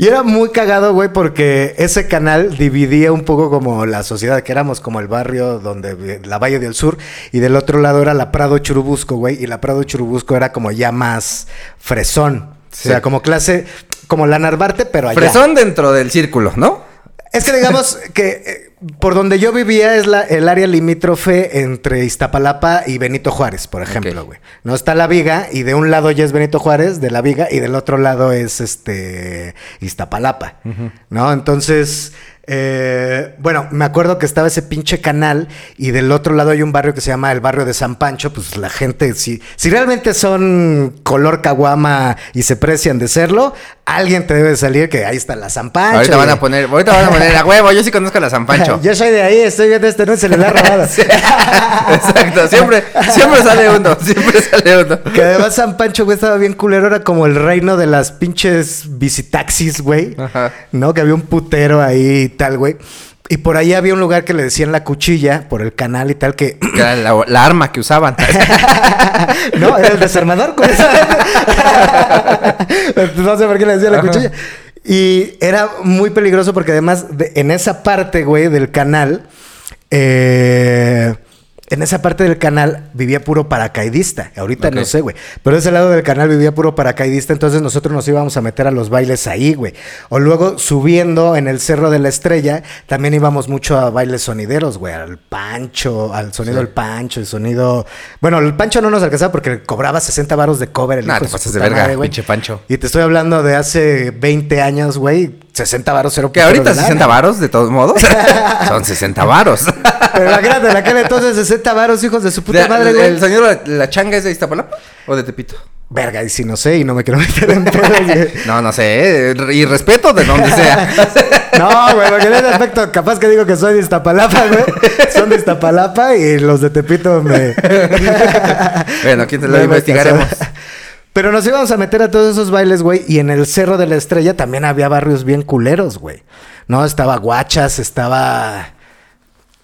Y era muy cagado, güey, porque ese canal dividía un poco como la sociedad, que éramos como el barrio donde vi- la Valle del Sur, y del otro lado era la Prado Churubusco, güey, y la Prado Churubusco era como ya más fresón. Sí. O sea, como clase, como la Narvarte, pero allá. Fresón dentro del círculo, ¿no? Es que digamos que eh, por donde yo vivía es la, el área limítrofe entre Iztapalapa y Benito Juárez, por ejemplo, güey. No está la viga y de un lado ya es Benito Juárez, de la viga, y del otro lado es este Iztapalapa, ¿no? Entonces, eh, bueno, me acuerdo que estaba ese pinche canal y del otro lado hay un barrio que se llama el barrio de San Pancho, pues la gente, si, si realmente son color caguama y se precian de serlo, alguien te debe salir que ahí está la San Pancho. ahorita van a poner, ahorita van a poner a huevo, yo sí conozco a la San Pancho. Yo soy de ahí, estoy viendo este, no se le da robado. Exacto, siempre, siempre sale uno, siempre sale uno. Que además San Pancho, güey, estaba bien culero, era como el reino de las pinches visitaxis, güey. Ajá. ¿No? Que había un putero ahí tal, güey. Y por ahí había un lugar que le decían la cuchilla, por el canal y tal, que... Que era la, la arma que usaban. no, era el desarmador, eso. no sé por qué le decían la cuchilla. Y era muy peligroso porque además de- en esa parte, güey, del canal, eh, en esa parte del canal vivía puro paracaidista. Ahorita no sé, güey. Pero ese lado del canal vivía puro paracaidista, entonces nosotros nos íbamos a meter a los bailes ahí, güey. O luego subiendo en el Cerro de la Estrella, también íbamos mucho a bailes sonideros, güey. Al pancho, al sonido Sí. del pancho, el sonido... Bueno, el pancho no nos alcanzaba porque cobraba 60 varos de cover. El Nah, hijo te pasas de verga, madre, pinche Pancho. Y te estoy hablando de hace 20 años, güey. 60 varos cero Que ahorita de lana. 60 varos, de todos modos. Son 60 varos. Pero imagínate, en aquel entonces 60 varos, hijos de su puta De- madre, ¿El güey. señor la, la changa es de Iztapalapa o de Tepito? Verga, y si no sé, y no me quiero meter en pedos. No, no sé. eh, Y respeto de donde sea. No, güey, porque en ese aspecto capaz que digo que soy de Iztapalapa, güey. Son de Iztapalapa y los de Tepito me... bueno, ¿quién te lo me- investigaremos? Pero nos íbamos a meter a todos esos bailes, güey. Y en el Cerro de la Estrella también había barrios bien culeros, güey. No, estaba Guachas, estaba...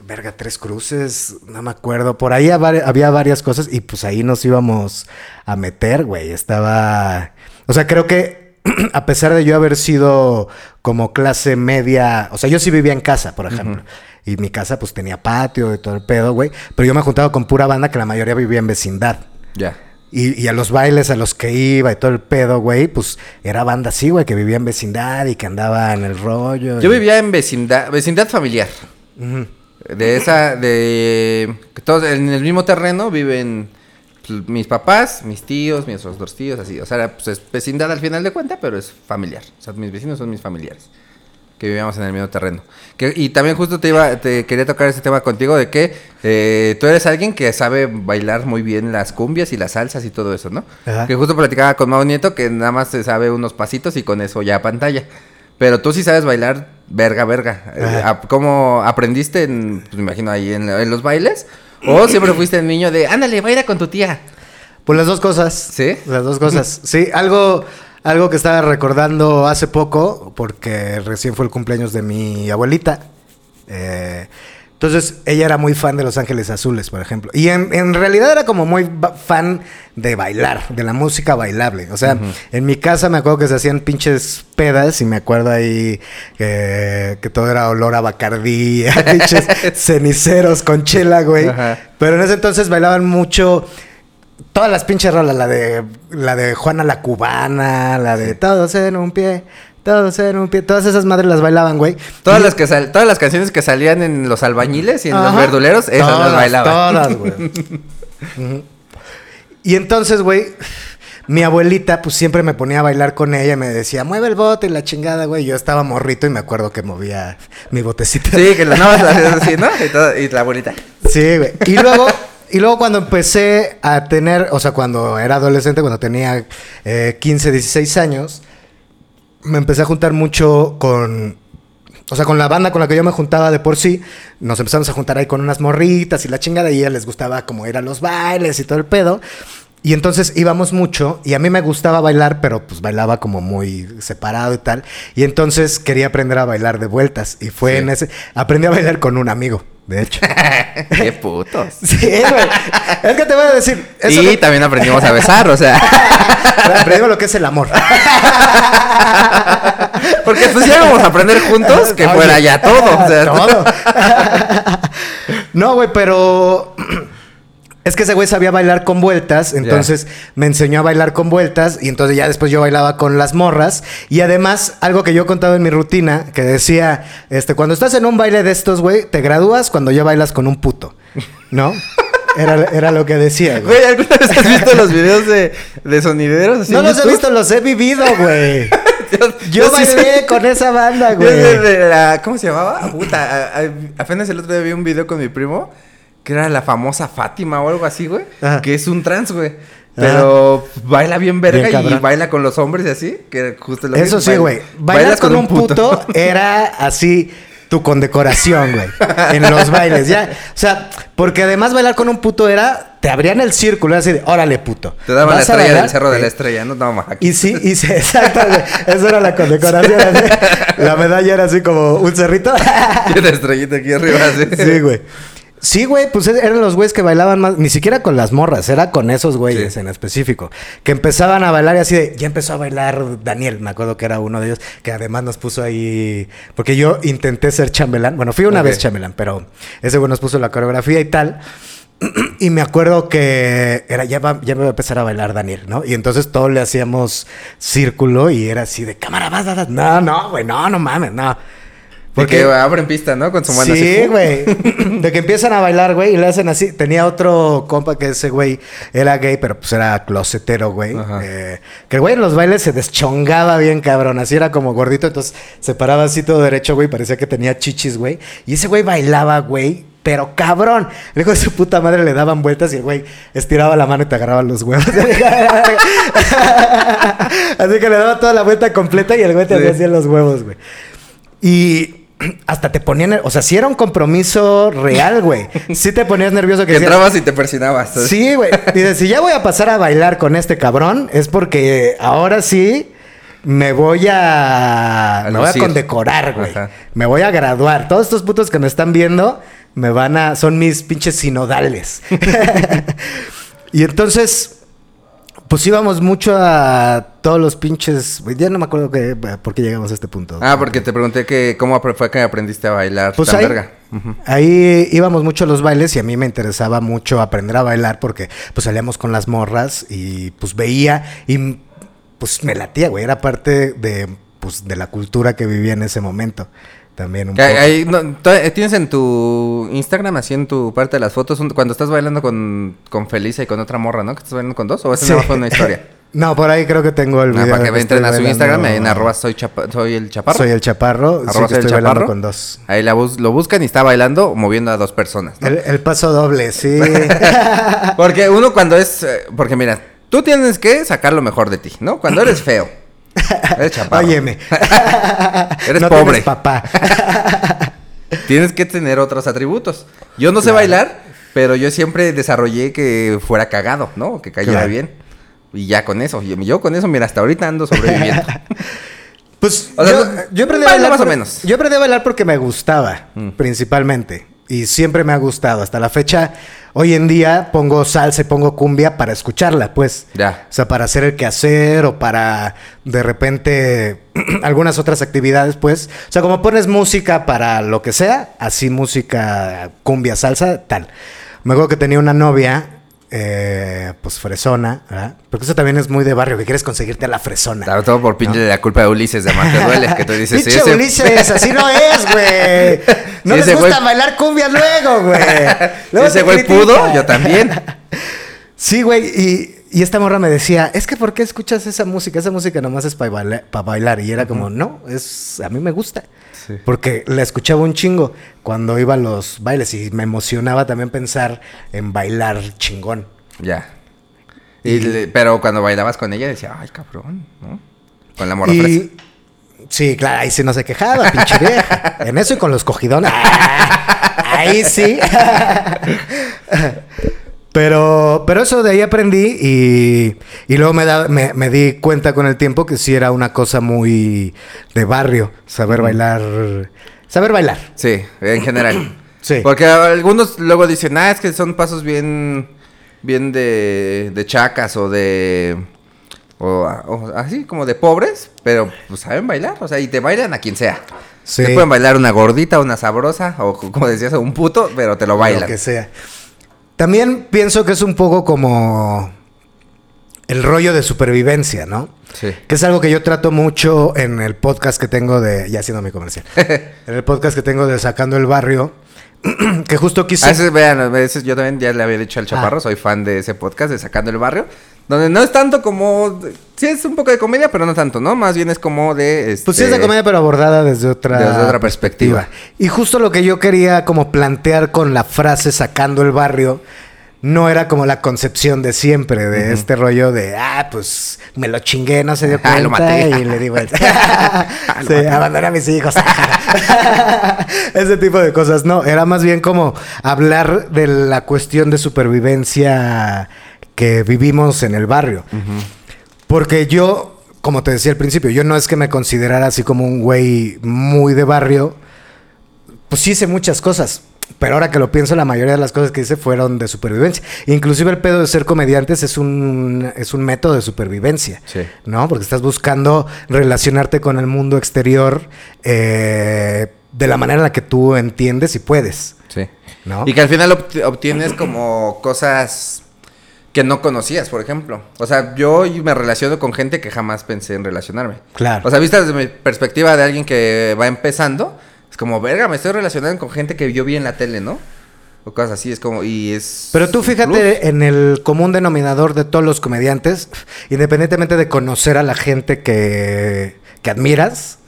Verga, Tres Cruces, no me acuerdo. Por ahí había varias cosas y pues ahí nos íbamos a meter, güey. Estaba... O sea, creo que a pesar de yo haber sido como clase media... O sea, yo sí vivía en casa, por ejemplo. Y mi casa pues tenía patio y todo el pedo, güey. Pero yo me juntaba con pura banda que la mayoría vivía en vecindad. Ya. Y, y a los bailes a los que iba y todo el pedo, güey, pues era banda así, güey, que vivía en vecindad y que andaba en el rollo. Yo y- vivía en vecindad, vecindad familiar. De esa, de... Todos en el mismo terreno viven pues, mis papás, mis tíos, mis otros dos tíos, así. O sea, pues es vecindad al final de cuenta, pero es familiar. O sea, mis vecinos son mis familiares. Que vivíamos en el mismo terreno. Que, y también justo te iba, te quería tocar ese tema contigo de que eh, tú eres alguien que sabe bailar muy bien las cumbias y las salsas y todo eso, ¿no? Ajá. Que justo platicaba con Mau Nieto que nada más se sabe unos pasitos y con eso ya pantalla. Pero tú sí sabes bailar verga, verga. Eh, ¿Cómo aprendiste, en, pues me imagino ahí en, en los bailes? ¿O siempre fuiste el niño de, ándale, baila con tu tía? Pues las dos cosas. ¿Sí? Las dos cosas. Sí, algo, algo que estaba recordando hace poco, porque recién fue el cumpleaños de mi abuelita. Eh, entonces, ella era muy fan de Los Ángeles Azules, por ejemplo. Y en, en realidad era como muy fan de bailar, de la música bailable. O sea, en mi casa me acuerdo que se hacían pinches pedas y me acuerdo ahí eh, que todo era olor a bacardí, a pinches ceniceros con chela, güey. Pero en ese entonces bailaban mucho todas las pinches rolas, la de la de Juana la cubana, la de todos en un pie, todos en un pie, todas esas madres las bailaban, güey. Todas Y- las que sal- todas las canciones que salían en los albañiles y en los verduleros, esas las bailaban. Todas, güey. Y entonces, güey, mi abuelita, pues siempre me ponía a bailar con ella y me decía, mueve el bote y la chingada, güey. Yo estaba morrito y me acuerdo que movía mi botecito. Sí, que la más la así, ¿no? Y, todo- y la bonita. Sí, güey. Y luego, y luego cuando empecé a tener, o sea, cuando era adolescente, cuando tenía eh, 15, 16 años, me empecé a juntar mucho con... O sea, con la banda con la que yo me juntaba de por sí, nos empezamos a juntar ahí con unas morritas y la chingada, y a ellas les gustaba como ir a los bailes y todo el pedo. Y entonces íbamos mucho y a mí me gustaba bailar, pero pues bailaba como muy separado y tal. Y entonces quería aprender a bailar de vueltas. Y fue Sí. en ese... Aprendí a bailar con un amigo, de hecho. Qué putos. Sí, güey. Es que te voy a decir. Eso y que- también aprendimos a besar, o sea. Aprendimos lo que es el amor. Porque pues ya íbamos a aprender juntos que Oye, fuera ya todo. O sea, todo. no, güey, pero. Es que ese güey sabía bailar con vueltas, entonces me enseñó a bailar con vueltas y entonces ya después yo bailaba con las morras y además algo que yo he contado en mi rutina que decía, este, cuando estás en un baile de estos, güey, te gradúas cuando ya bailas con un puto, ¿no? Era, era lo que decía, güey. Güey, ¿alguna vez has visto los videos de, de sonideros? así No los he visto, los he vivido, güey. Yo bailé con esa banda, güey. de- de la- ¿Cómo se llamaba? Puta, apenas el otro día vi un video con mi primo que era la famosa Fátima o algo así, güey. Ajá. Que es un trans, güey. Pero baila bien verga Bien y baila con los hombres y así. Que justo lo Eso sí, baila- güey. Bailar con, un puto, era así tu condecoración, güey. En los bailes, ya. O sea, porque además bailar con un puto era, te abrían el círculo, era así de, órale, puto. Te daban la ¿Vas a estrella bailar? del cerro de la estrella, ¿no? No, aquí. Y sí, y sí, exacto, güey. Eso era la condecoración. así. La medalla era así como un cerrito. Y una estrellita aquí arriba, así. Sí, güey. Sí, güey, pues eran los güeyes que bailaban más, ni siquiera con las morras, era con esos güeyes Sí. en específico, que empezaban a bailar y así de, ya empezó a bailar Daniel, me acuerdo que era uno de ellos, que además nos puso ahí, porque yo intenté ser chambelán, bueno, fui una vez chambelán, pero ese güey nos puso la coreografía y tal. Y me acuerdo que era ya va, ya me va a empezar a bailar Daniel, ¿no? Y entonces todos le hacíamos círculo y era así de cámara, vas, vas, vas". No, no, güey, no, no mames, no. Porque abren pista, ¿no? Con su mano así. Sí, güey. De que empiezan a bailar, güey, y le hacen así. Tenía otro compa que ese güey era gay, pero pues era closetero, güey. Eh, que el güey en los bailes se deschongaba bien, cabrón. Así era como gordito, entonces se paraba así todo derecho, güey. Parecía que tenía chichis, güey. Y ese güey bailaba, güey. Pero cabrón, el hijo de su puta madre le daban vueltas y el güey estiraba la mano y te agarraba los huevos. así que le daba toda la vuelta completa y el güey te Sí. hacía los huevos, güey. Y hasta te ponían, o sea, si era un compromiso real, güey. Sí te ponías nervioso que Que entrabas y te persinabas. ¿sabes? Sí, güey. Dices, si ya voy a pasar a bailar con este cabrón, es porque ahora sí me voy a. A me voy a condecorar, güey. Ajá. Me voy a graduar. Todos estos putos que me están viendo me van a. son mis pinches sinodales. y entonces. Pues íbamos mucho a todos los pinches. Ya no me acuerdo que, por qué llegamos a este punto. Ah, porque te pregunté que cómo fue que aprendiste a bailar Pues tan ahí, verga. Ahí íbamos mucho a los bailes y a mí me interesaba mucho aprender a bailar porque pues salíamos con las morras y pues veía y pues me latía, güey. Era parte de, pues, de la cultura que vivía en ese momento. También un Que poco. no, eh, ¿Tienes en tu Instagram, así en tu parte de las fotos, un- cuando estás bailando con, con Felisa y con otra morra, ¿no? Que estás bailando con dos, o esa Sí. fue una historia. No, por ahí creo que tengo el Ah, video. para que de entren a su Instagram, ahí en bailando- arroba soy, chapa- soy el chaparro. Soy el chaparro. Arroba que soy estoy bailando chaparro. con dos. Ahí la bus- lo buscan y está bailando moviendo a dos personas. ¿no? El, el paso doble, sí. Porque uno cuando es... eh, porque mira, tú tienes que sacar lo mejor de ti, ¿no? Cuando eres feo. Eres. Óyeme. Eres No pobre. tienes papá. Tienes que tener otros atributos. Yo no sé bailar, pero yo siempre desarrollé que fuera cagado, ¿no? Que cayera Claro. bien. Y ya con eso. Yo, yo con eso, mira, hasta ahorita ando sobreviviendo. Pues O sea, yo, aprendí a bailar más o menos. Yo aprendí a bailar porque me gustaba, Mm. principalmente. Y siempre me ha gustado. Hasta la fecha, hoy en día pongo salsa y pongo cumbia para escucharla, pues. Ya. O sea, para hacer el quehacer o para de repente algunas otras actividades, pues. O sea, como pones música para lo que sea, así música, cumbia, salsa, tal. Me acuerdo que tenía una novia, eh, pues fresona, ¿verdad? Porque eso también es muy de barrio, que quieres conseguirte a la fresona. Claro, todo por pinche la culpa de Ulises de Marte Duele, que tú dices... Pinche ese- Ulises, así no es, güey. No Sí, les gusta güey- bailar cumbia luego, güey. Si ese güey pudo, yo también. Sí, güey, y, y esta morra me decía, es que ¿por qué escuchas esa música? Esa música nomás es para bailar, bailar. Y era como, no, es a mí me gusta. Sí. Porque la escuchaba un chingo cuando iba a los bailes y me emocionaba también pensar en bailar chingón. Ya. Y le- pero cuando bailabas con ella decía, ay, cabrón, ¿no? Con la morra Y fresa. sí, claro, ahí sí no se quejaba, pinche vieja. En eso y con los cogidones. Ah, ahí sí. Pero, pero eso de ahí aprendí y, y luego me, da- me, me di cuenta con el tiempo que sí era una cosa muy de barrio, saber bailar, saber bailar. Sí, en general. Sí. Porque algunos luego dicen, ah, es que son pasos bien, bien de, de chacas o de, o, o así como de pobres, pero pues saben bailar, o sea, y te bailan a quien sea. Sí. Te pueden bailar una gordita, una sabrosa, o como decías, un puto, pero te lo bailan. Lo que sea. También pienso que es un poco como el rollo de supervivencia, ¿no? Sí. Que es algo que yo trato mucho en el podcast que tengo de. Ya haciendo mi comercial. en el podcast que tengo de Sacando el Barrio. que justo quise. A veces, vean, a veces yo también ya le había dicho al chaparro, Ah. soy fan de ese podcast de Sacando el Barrio, donde no es tanto como, sí es un poco de comedia, pero no tanto, ¿no? Más bien es como de... Este, Pues sí es de comedia, pero abordada desde otra, Desde otra perspectiva. Y justo lo que yo quería como plantear con la frase sacando el barrio, no era como la concepción de siempre, de este rollo de, ah, pues me lo chingué, no se dio Ah, cuenta lo maté. y le di vuelta. Ah, sí, abandoné a mis hijos. Ese tipo de cosas. No, era más bien como hablar de la cuestión de supervivencia que vivimos en el barrio. Porque yo, como te decía al principio, yo no es que me considerara así como un güey muy de barrio. Pues sí hice muchas cosas. Pero ahora que lo pienso, la mayoría de las cosas que hice fueron de supervivencia. Inclusive el pedo de ser comediantes es un, es un método de supervivencia. Sí. ¿No? Porque estás buscando relacionarte con el mundo exterior eh, de la manera en la que tú entiendes y puedes. Sí. ¿No? Y que al final obt- obtienes como cosas que no conocías, por ejemplo. O sea, yo me relaciono con gente que jamás pensé en relacionarme. Claro. O sea, vista desde mi perspectiva de alguien que va empezando, es como, verga, me estoy relacionando con gente que yo vi en la tele, ¿no? O cosas así, es como, y es... Pero tú fíjate plus. en el común denominador de todos los comediantes, independientemente de conocer a la gente que, que admiras,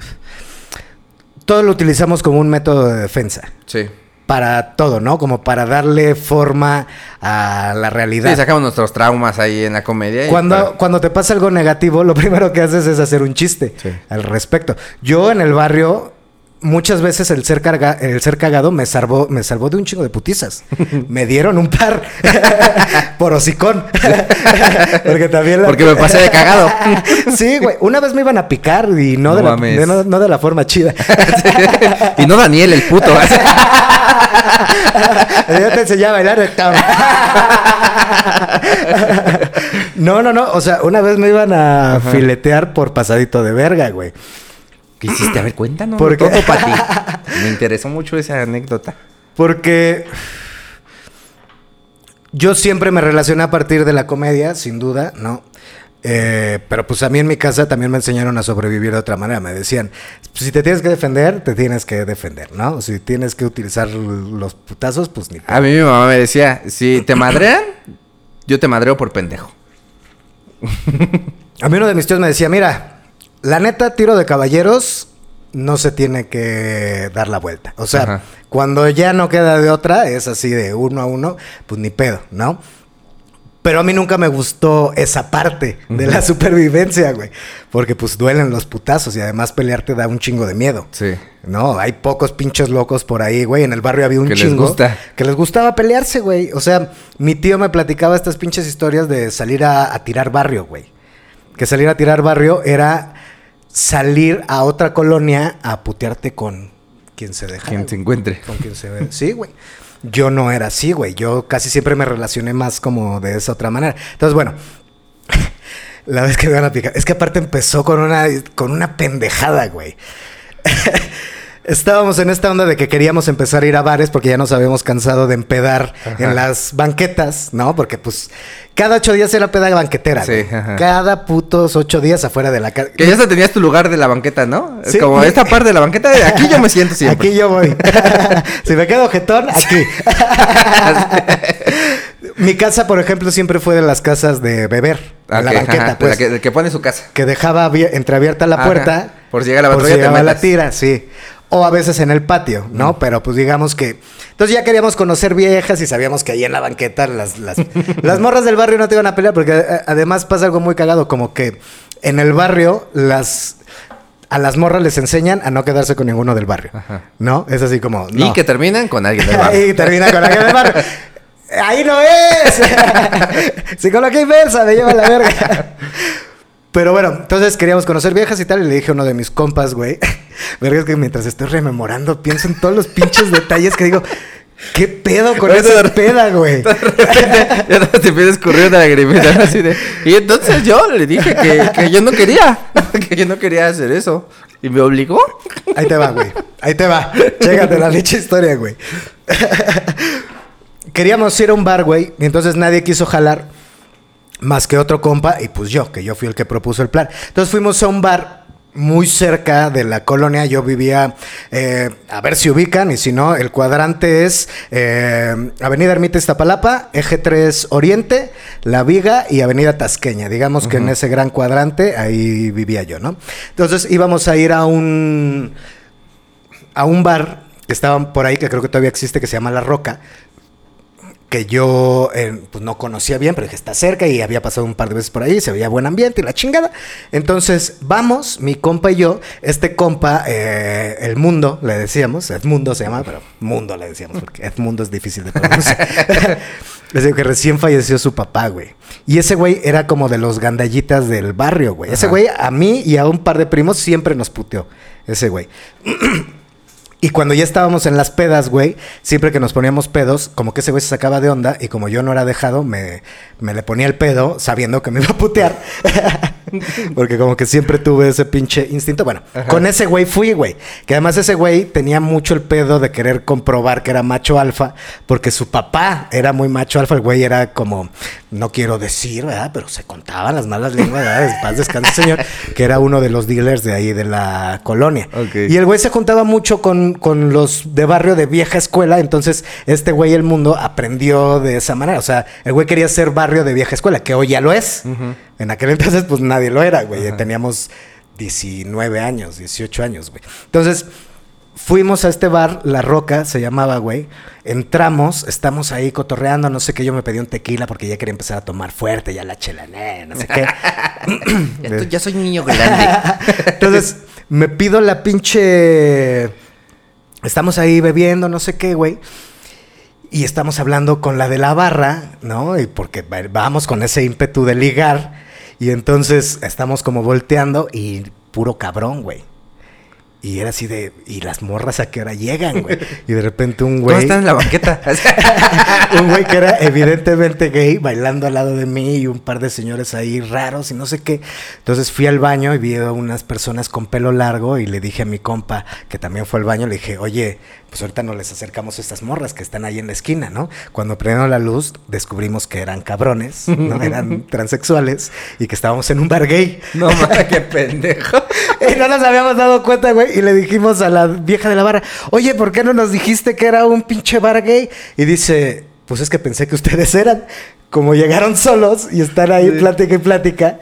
todo lo utilizamos como un método de defensa. Sí. Para todo, ¿no? Como para darle forma a la realidad. Sí, sacamos nuestros traumas ahí en la comedia. Cuando, para- cuando te pasa algo negativo, lo primero que haces es hacer un chiste Sí. al respecto. Yo en el barrio, muchas veces el ser, carga- el ser cagado me salvó, me salvó de un chingo de putizas. me dieron un par por hocicón. Porque también la- Porque me pasé de cagado. sí, güey. Una vez me iban a picar y no, No de, la, de- no- no de la forma chida. y no Daniel, el puto. Ya te enseñé a bailar el tam. No, no, no. O sea, una vez me iban a Ajá. filetear por pasadito de verga, güey. ¿Qué hiciste? A ver, cuéntanos. ¿Por qué? Todo para ti. Me interesó mucho esa anécdota. Porque yo siempre me relacioné a partir de la comedia, sin duda, ¿no? Eh, pero pues a mí en mi casa también me enseñaron a sobrevivir de otra manera. Me decían, pues, si te tienes que defender, te tienes que defender, ¿no? Si tienes que utilizar los putazos, pues ni... A mí mi mamá me decía, si te madrean, yo te madreo por pendejo. A mí uno de mis tíos me decía, mira, la neta, tiro de caballeros no se tiene que dar la vuelta. O sea, Ajá. cuando ya no queda de otra, es así de uno a uno, pues ni pedo, ¿no? Pero a mí nunca me gustó esa parte de la supervivencia, güey. Porque pues duelen los putazos y además pelear te da un chingo de miedo. Sí. No, hay pocos pinches locos por ahí, güey. En el barrio había un Que les chingo gusta. que les gustaba pelearse, güey. O sea, mi tío me platicaba estas pinches historias de salir a, a tirar barrio, güey. Que salir a tirar barrio era salir a otra colonia a putearte con quien se deja. Quien se encuentre. Con quien se ve. Sí, güey. Yo no era así, güey. Yo casi siempre me relacioné más como de esa otra manera. Entonces, bueno. La vez que me van a picar. Es que aparte empezó con una, con una pendejada, güey. Estábamos en esta onda de que queríamos empezar a ir a bares porque ya nos habíamos cansado de empedar Ajá. en las banquetas, ¿no? Porque pues cada ocho días era peda banquetera. Sí, ajá. Cada putos ocho días afuera de la casa. Que ya hasta tenías tu lugar de la banqueta, ¿no? Es Sí. como esta parte de la banqueta, de aquí yo me siento siempre. Aquí yo voy. si me quedo jetón, aquí. Mi casa, por ejemplo, siempre fue de las casas de beber. la banqueta, ajá, pues. la que, que pone su casa. que dejaba abie- entreabierta la Ajá. puerta. Por si llega la por patrulla, si te llegaba la tira, sí. O a veces en el patio, ¿no? Pero pues digamos que... Entonces ya queríamos conocer viejas y sabíamos que ahí en la banqueta las, las, las morras del barrio no te iban a pelear porque eh, además pasa algo muy cagado, como que en el barrio las... A las morras les enseñan a no quedarse con ninguno del barrio, Ajá. ¿no? Es así como... Y que terminan con alguien del barrio. Ahí termina con alguien del barrio. Ahí no es. Psicología inversa, me lleva la verga. Pero bueno, entonces queríamos conocer viejas y tal. Y le dije a uno de mis compas, güey. Verga, es que mientras estoy rememorando, pienso en todos los pinches detalles que digo. ¿Qué pedo con Ahorita esa de- peda, güey? De repente, ya te empieza a escurrir una lagrimita, así de... Y entonces yo le dije que, que yo no quería, que yo no quería hacer eso. Y me obligó. Ahí te va, güey. Ahí te va. Chégate la leche historia, güey. Queríamos ir a un bar, güey. Y entonces nadie quiso jalar más que otro compa. Y pues yo, que yo fui el que propuso el plan. Entonces fuimos a un bar muy cerca de la colonia. Yo vivía, eh, a ver si ubican. Y si no, el cuadrante es eh, Avenida Ermita Iztapalapa, Eje 3 Oriente, La Viga y Avenida Tasqueña. Digamos que en ese gran cuadrante ahí vivía yo, ¿no? Entonces íbamos a ir a un a un bar que estaba por ahí, que creo que todavía existe, que se llama La Roca, que yo eh, pues no conocía bien, pero dije, está cerca y había pasado un par de veces por ahí, se veía buen ambiente y la chingada. Entonces, vamos, mi compa y yo, este compa, eh, el mundo, le decíamos, Edmundo se llama, pero mundo le decíamos, porque Edmundo es difícil de pronunciar. Les digo que recién falleció su papá, güey. Y ese güey era como de los gandallitas del barrio, güey. Ese güey a mí y a un par de primos siempre nos puteó. Ese güey. Y cuando ya estábamos en las pedas, güey, siempre que nos poníamos pedos, como que ese güey se sacaba de onda y como yo no era dejado, me, me le ponía el pedo sabiendo que me iba a putear. Porque como que siempre tuve ese pinche instinto. Bueno, con ese güey fui, güey. Que además ese güey tenía mucho el pedo de querer comprobar que era macho alfa, porque su papá era muy macho alfa. El güey era como, no quiero decir, ¿verdad? Pero se contaban las malas lenguas, ¿verdad? Paz descanse, señor. Que era uno de los dealers de ahí de la colonia. Y el güey se juntaba mucho con, con los de barrio de vieja escuela. Entonces, este güey, el mundo, aprendió de esa manera. O sea, el güey quería ser barrio de vieja escuela, que hoy ya lo es. En aquel entonces, pues nadie lo era, güey. Teníamos 19 años, 18 años, güey. Entonces, fuimos a este bar, La Roca se llamaba, güey. Entramos, estamos ahí cotorreando, no sé qué. Yo me pedí un tequila porque ya quería empezar a tomar fuerte, ya la chela, né, no sé qué. Ya, ya soy un niño grande. Entonces, me pido la pinche. Estamos ahí bebiendo, no sé qué, güey. Y estamos hablando con la de la barra, ¿no? Y porque va- vamos con ese ímpetu de ligar. Y entonces estamos como volteando y puro cabrón, güey. Y era así de, ¿y las morras a qué hora llegan, güey? Y de repente un ¿Cómo güey. están en la banqueta? un güey que era evidentemente gay bailando al lado de mí y un par de señores ahí raros y no sé qué. Entonces fui al baño y vi a unas personas con pelo largo y le dije a mi compa, que también fue al baño, le dije, oye, pues ahorita no les acercamos a estas morras que están ahí en la esquina, ¿no? Cuando prendieron la luz descubrimos que eran cabrones, ¿no? Eran transexuales y que estábamos en un bar gay. no mames, qué pendejo. Y no nos habíamos dado cuenta, güey. Y le dijimos a la vieja de la barra, oye, ¿por qué no nos dijiste que era un pinche bar gay? Y dice, pues es que pensé que ustedes eran. Como llegaron solos y están ahí Sí. plática y plática.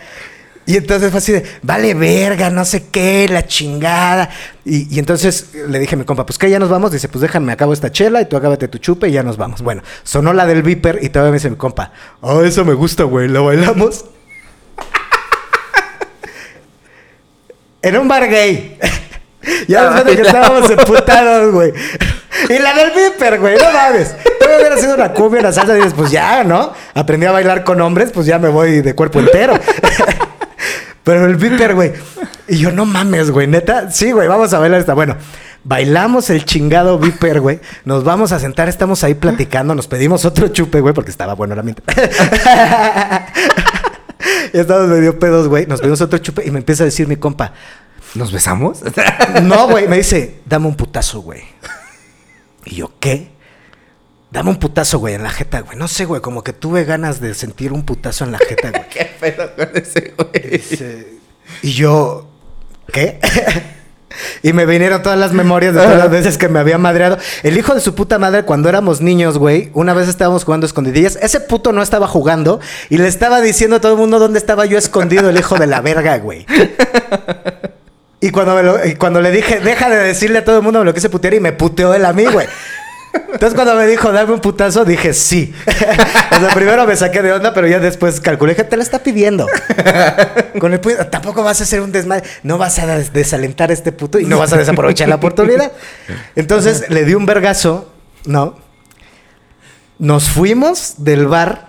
Y entonces fue así de, vale verga, no sé qué, la chingada. Y, y entonces le dije a mi compa, pues que ya nos vamos. Dice, pues déjame, acabo esta chela y tú acábate tu chupe y ya nos vamos. Bueno, sonó la del Viper y todavía me dice mi compa, oh, eso me gusta, güey, ¿la bailamos? en un bar gay. ya después de que bailamos. estábamos emputados, güey. Y la del Viper, güey, no mames. Todavía hubiera sido una cumbia, una salsa, y dices, pues ya, ¿no? Aprendí a bailar con hombres, pues ya me voy de cuerpo entero. Pero el Viper, güey. Y yo, no mames, güey, neta. Sí, güey, vamos a bailar esta. Bueno, bailamos el chingado Viper, güey. Nos vamos a sentar, estamos ahí platicando. Nos pedimos otro chupe, güey, porque estaba bueno la mente. y estábamos medio pedos, güey. Nos pedimos otro chupe y me empieza a decir mi compa. ¿Nos besamos? No, güey, me dice, dame un putazo, güey. Y yo, ¿qué? Dame un putazo, güey, en la jeta, güey. No sé, güey, como que tuve ganas de sentir un putazo en la jeta, güey. ¿Qué pedo con ese güey? Y yo, ¿qué? y me vinieron todas las memorias de todas las veces que me había madreado. El hijo de su puta madre, cuando éramos niños, güey, una vez estábamos jugando escondidillas. Ese puto no estaba jugando y le estaba diciendo a todo el mundo dónde estaba yo escondido, el hijo de la verga, güey. Y cuando, me lo- y cuando le dije, deja de decirle a todo el mundo me lo quise putear y me puteó él a mí, güey. Entonces cuando me dijo, dame un putazo, dije sí. o sea, primero me saqué de onda, pero ya después calculé que te la está pidiendo. Con el pu- tampoco vas a hacer un desmadre, no vas a des- desalentar a este puto y no vas a desaprovechar la oportunidad. Entonces le di un vergazo, ¿no? Nos fuimos del bar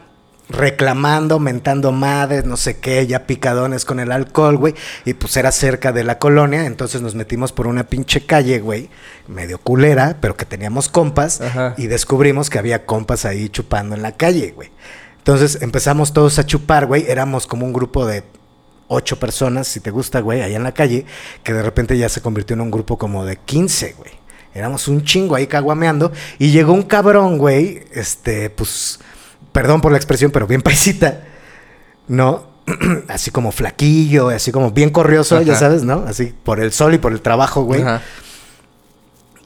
reclamando, mentando madres, no sé qué, ya picadones con el alcohol, güey. Y pues era cerca de la colonia, entonces nos metimos por una pinche calle, güey, medio culera, pero que teníamos compas. Ajá. Y descubrimos que había compas ahí chupando en la calle, güey. Entonces empezamos todos a chupar, güey. Éramos como un grupo de ocho personas, si te gusta, güey, allá en la calle, que de repente ya se convirtió en un grupo como de 15, güey. Éramos un chingo ahí caguameando y llegó un cabrón, güey, este, pues, perdón por la expresión, pero bien paisita, ¿no? así como flaquillo, así como bien corrioso, ya sabes, ¿no? Así por el sol y por el trabajo, güey. Ajá.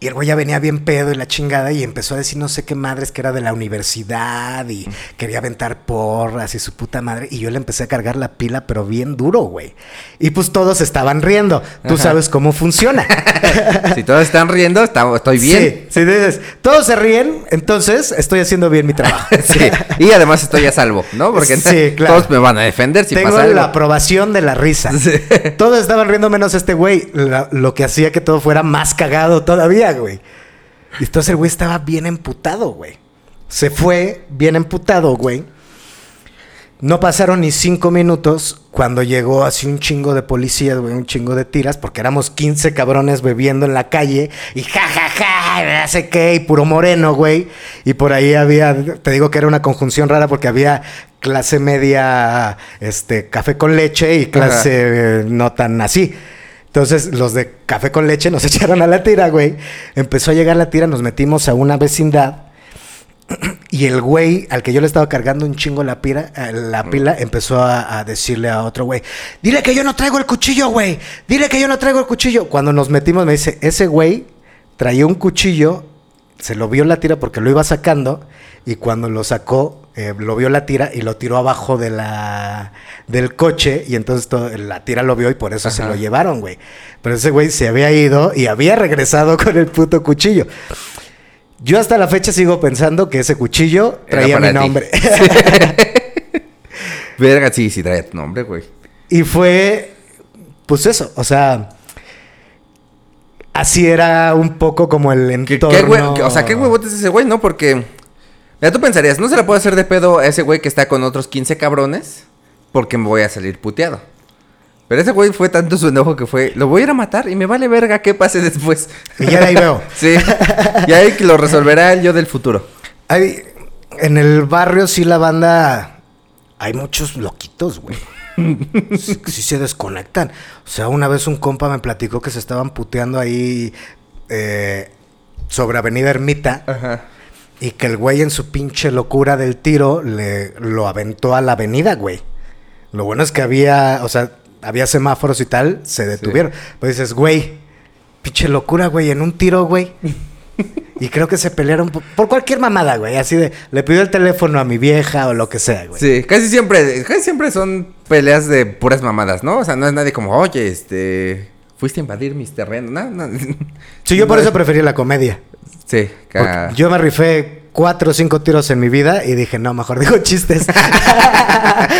Y el güey ya venía bien pedo y la chingada y empezó a decir no sé qué madres que era de la universidad y quería aventar porras y su puta madre. Y yo le empecé a cargar la pila, pero bien duro, güey. Y pues todos estaban riendo. Tú Ajá. sabes cómo funciona. Si todos están riendo, está- estoy bien. Sí, si dices, todos se ríen, entonces estoy haciendo bien mi trabajo. Sí. Y además estoy a salvo, ¿no? Porque Sí, claro. todos me van a defender si Tengo pasa algo. la aprobación de la risa. Sí. Todos estaban riendo menos este güey. Lo que hacía que todo fuera más cagado todavía, güey. Y entonces el güey estaba bien emputado, güey. Se fue bien emputado, güey. No pasaron ni cinco minutos cuando llegó así un chingo de policías, güey, un chingo de tiras, porque éramos 15 cabrones bebiendo en la calle y ja, ja, ja, no sé qué, y puro moreno, güey. Y por ahí había, te digo que era una conjunción rara porque había clase media, este, café con leche y clase eh, no tan así. Entonces, los de café con leche nos echaron a la tira, güey. Empezó a llegar la tira, nos metimos a una vecindad. Y el güey al que yo le estaba cargando un chingo la, pira, eh, la pila empezó a, a decirle a otro güey, dile que yo no traigo el cuchillo, güey, dile que yo no traigo el cuchillo. Cuando nos metimos me dice, ese güey traía un cuchillo, se lo vio la tira porque lo iba sacando y cuando lo sacó, eh, lo vio la tira y lo tiró abajo de la, del coche y entonces todo- la tira lo vio y por eso se lo llevaron, güey. Pero ese güey se había ido y había regresado con el puto cuchillo. Yo hasta la fecha sigo pensando que ese cuchillo traía mi nombre. Verga, sí, sí traía tu nombre, güey. y fue, pues eso, o sea, así era un poco como el ¿Qué, entorno. qué hue- qué- o sea, qué huevotes ese güey, ¿no? Porque. Mira, tú pensarías, no se la puedo hacer de pedo a ese güey que está con otros 15 cabrones porque me voy a salir puteado. Pero ese güey fue tanto su enojo que fue, lo voy a ir a matar y me vale verga qué pase después. Y ya de ahí veo. Sí. Y ahí lo resolverá el yo del futuro. Hay, en el barrio sí la banda, hay muchos loquitos, güey. Sí, se desconectan. O sea, una vez un compa me platicó que se estaban puteando ahí eh, sobre Avenida Ermita. Ajá. Y que el güey en su pinche locura del tiro le lo aventó a la avenida, güey. Lo bueno es que había, o sea, había semáforos y tal, se detuvieron. Pues dices, güey, pinche locura, güey, en un tiro, güey. Y creo que se pelearon por, por cualquier mamada, güey. Así de, le pidió el teléfono a mi vieja o lo que sea, güey. Sí, casi siempre, casi siempre son peleas de puras mamadas, ¿no? O sea, no es nadie como, oye, este, fuiste a invadir mis terrenos, no, no. Sí, yo por No eso es- preferí la comedia. Sí, ca- yo me rifé cuatro o cinco tiros en mi vida y dije, no, mejor digo chistes.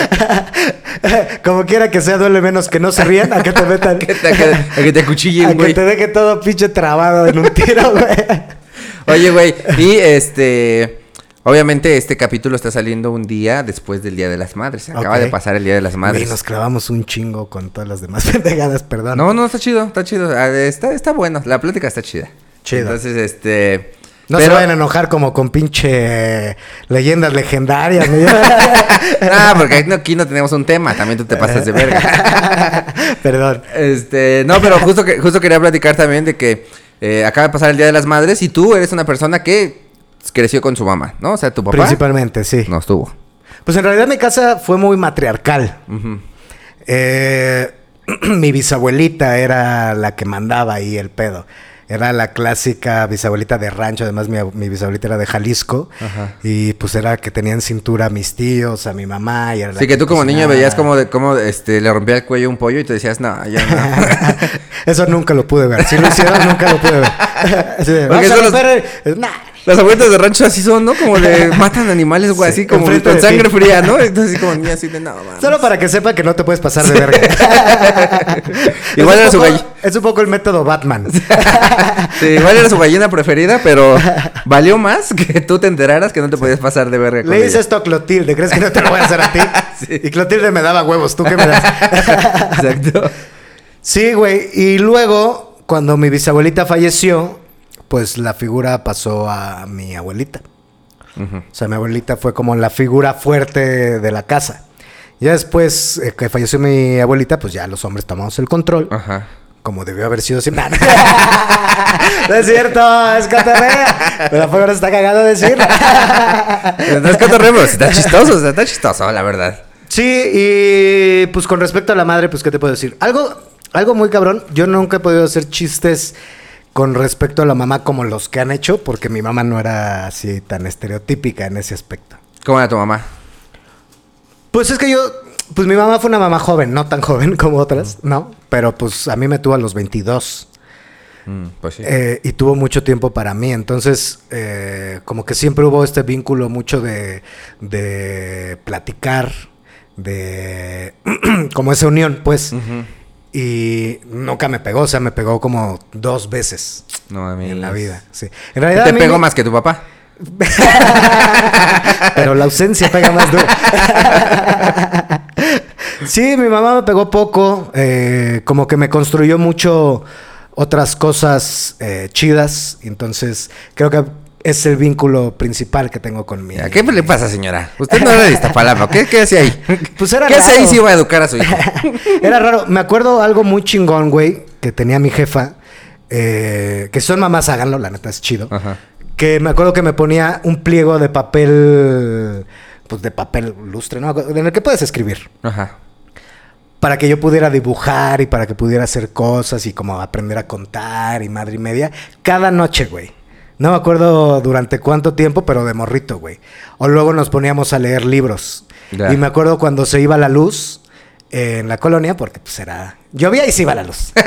Como quiera que sea, duele menos que no se rían a que te metan. que te, a que, a que te a acuchillen, que güey. te deje todo pinche trabado en un tiro, güey. Oye, güey, y este. Obviamente, este capítulo está saliendo un día después del Día de las Madres. Acaba de pasar el Día de las Y Madres. nos clavamos un chingo con todas las demás pendejadas, perdón. No, no, está chido, está chido. Ah, Está, está bueno, la plática está chida. Chido. Entonces, este. No pero- se vayan a enojar como con pinche leyendas legendarias. ¿no? Ah, porque aquí no, aquí no tenemos un tema, también tú te pasas de verga. Perdón. Este, no, pero justo que justo quería platicar también de que eh, acaba de pasar el Día de las Madres y tú eres una persona que creció con su mamá, ¿no? O sea, tu papá Principalmente, sí. no estuvo. Pues en realidad mi casa fue muy matriarcal. Eh, mi bisabuelita era la que mandaba ahí el pedo. Era la clásica bisabuelita de rancho, además mi, ab- mi bisabuelita era de Jalisco. Ajá. Y pues era que tenían cintura a mis tíos, a mi mamá. Y era la Sí, que tú como niño veías como, de, como este, le rompía el cuello un pollo y te decías, no, ya no. Eso nunca lo pude ver. Si lo hicieron, nunca lo pude ver. Las abuelitas de rancho así son, ¿no? Como de matan animales, güey, Sí, así como con sangre ti. fría, ¿no? Entonces así como niña así de no, mames. Solo para que sepa que no te puedes pasar de verga. Igual era un su poco- gallo. Es un poco el método Batman. Sí, igual era su gallina preferida, pero valió más que tú te enteraras que no te podías pasar de verga con Le hice esto a Clotilde. ¿Crees que no te lo voy a hacer a ti? Sí. Y Clotilde me daba huevos. ¿Tú qué me das? Exacto. sí, güey. Y luego, cuando mi bisabuelita falleció, pues la figura pasó a mi abuelita. O sea, mi abuelita fue como la figura fuerte de la casa. Ya después eh, que falleció mi abuelita, pues ya los hombres tomamos el control. Ajá. Como debió haber sido siempre. no es cierto, es cotorrea. Pero fue ahora está cagado decir. No es cotorreo, está chistoso, está chistoso, la verdad. sí, y pues con respecto a la madre, pues, ¿qué te puedo decir? Algo, algo muy cabrón. Yo nunca he podido hacer chistes con respecto a la mamá como los que han hecho, porque mi mamá no era así tan estereotípica en ese aspecto. ¿Cómo era tu mamá? Pues es que yo, pues mi mamá fue una mamá joven, no tan joven como otras, ¿no? Pero pues a mí me tuvo a los 22 Mm, pues sí. eh, y tuvo mucho tiempo para mí. Entonces, eh, como que siempre hubo este vínculo mucho de, de platicar, de como esa unión, pues. Ujú. Y nunca me pegó, o sea, me pegó como dos veces No en la vida. Sí. En realidad ¿Te pegó me- más que tu papá? Pero la ausencia pega más duro. sí, mi mamá me pegó poco. eh, como que me construyó mucho otras cosas eh, chidas. Entonces, creo que es el vínculo principal que tengo con mi. ¿Qué le pasa, señora? Usted no era de Iztapalapa. ¿Qué, qué hacía ahí? Pues era ¿Qué hace ahí si iba a educar a su hijo? Era raro. Me acuerdo algo muy chingón, güey, que tenía mi jefa. eh, que son mamás, háganlo, la neta es chido. Ajá. Que me acuerdo que me ponía un pliego de papel. Pues de papel lustre, ¿no? En el que puedes escribir. Ajá. para que yo pudiera dibujar y para que pudiera hacer cosas y como aprender a contar y madre y media. Cada noche, güey. No me acuerdo durante cuánto tiempo, pero de morrito, güey. O luego nos poníamos a leer libros. Y me acuerdo cuando se iba la luz en la colonia, porque pues era... Llovía y se iba la luz.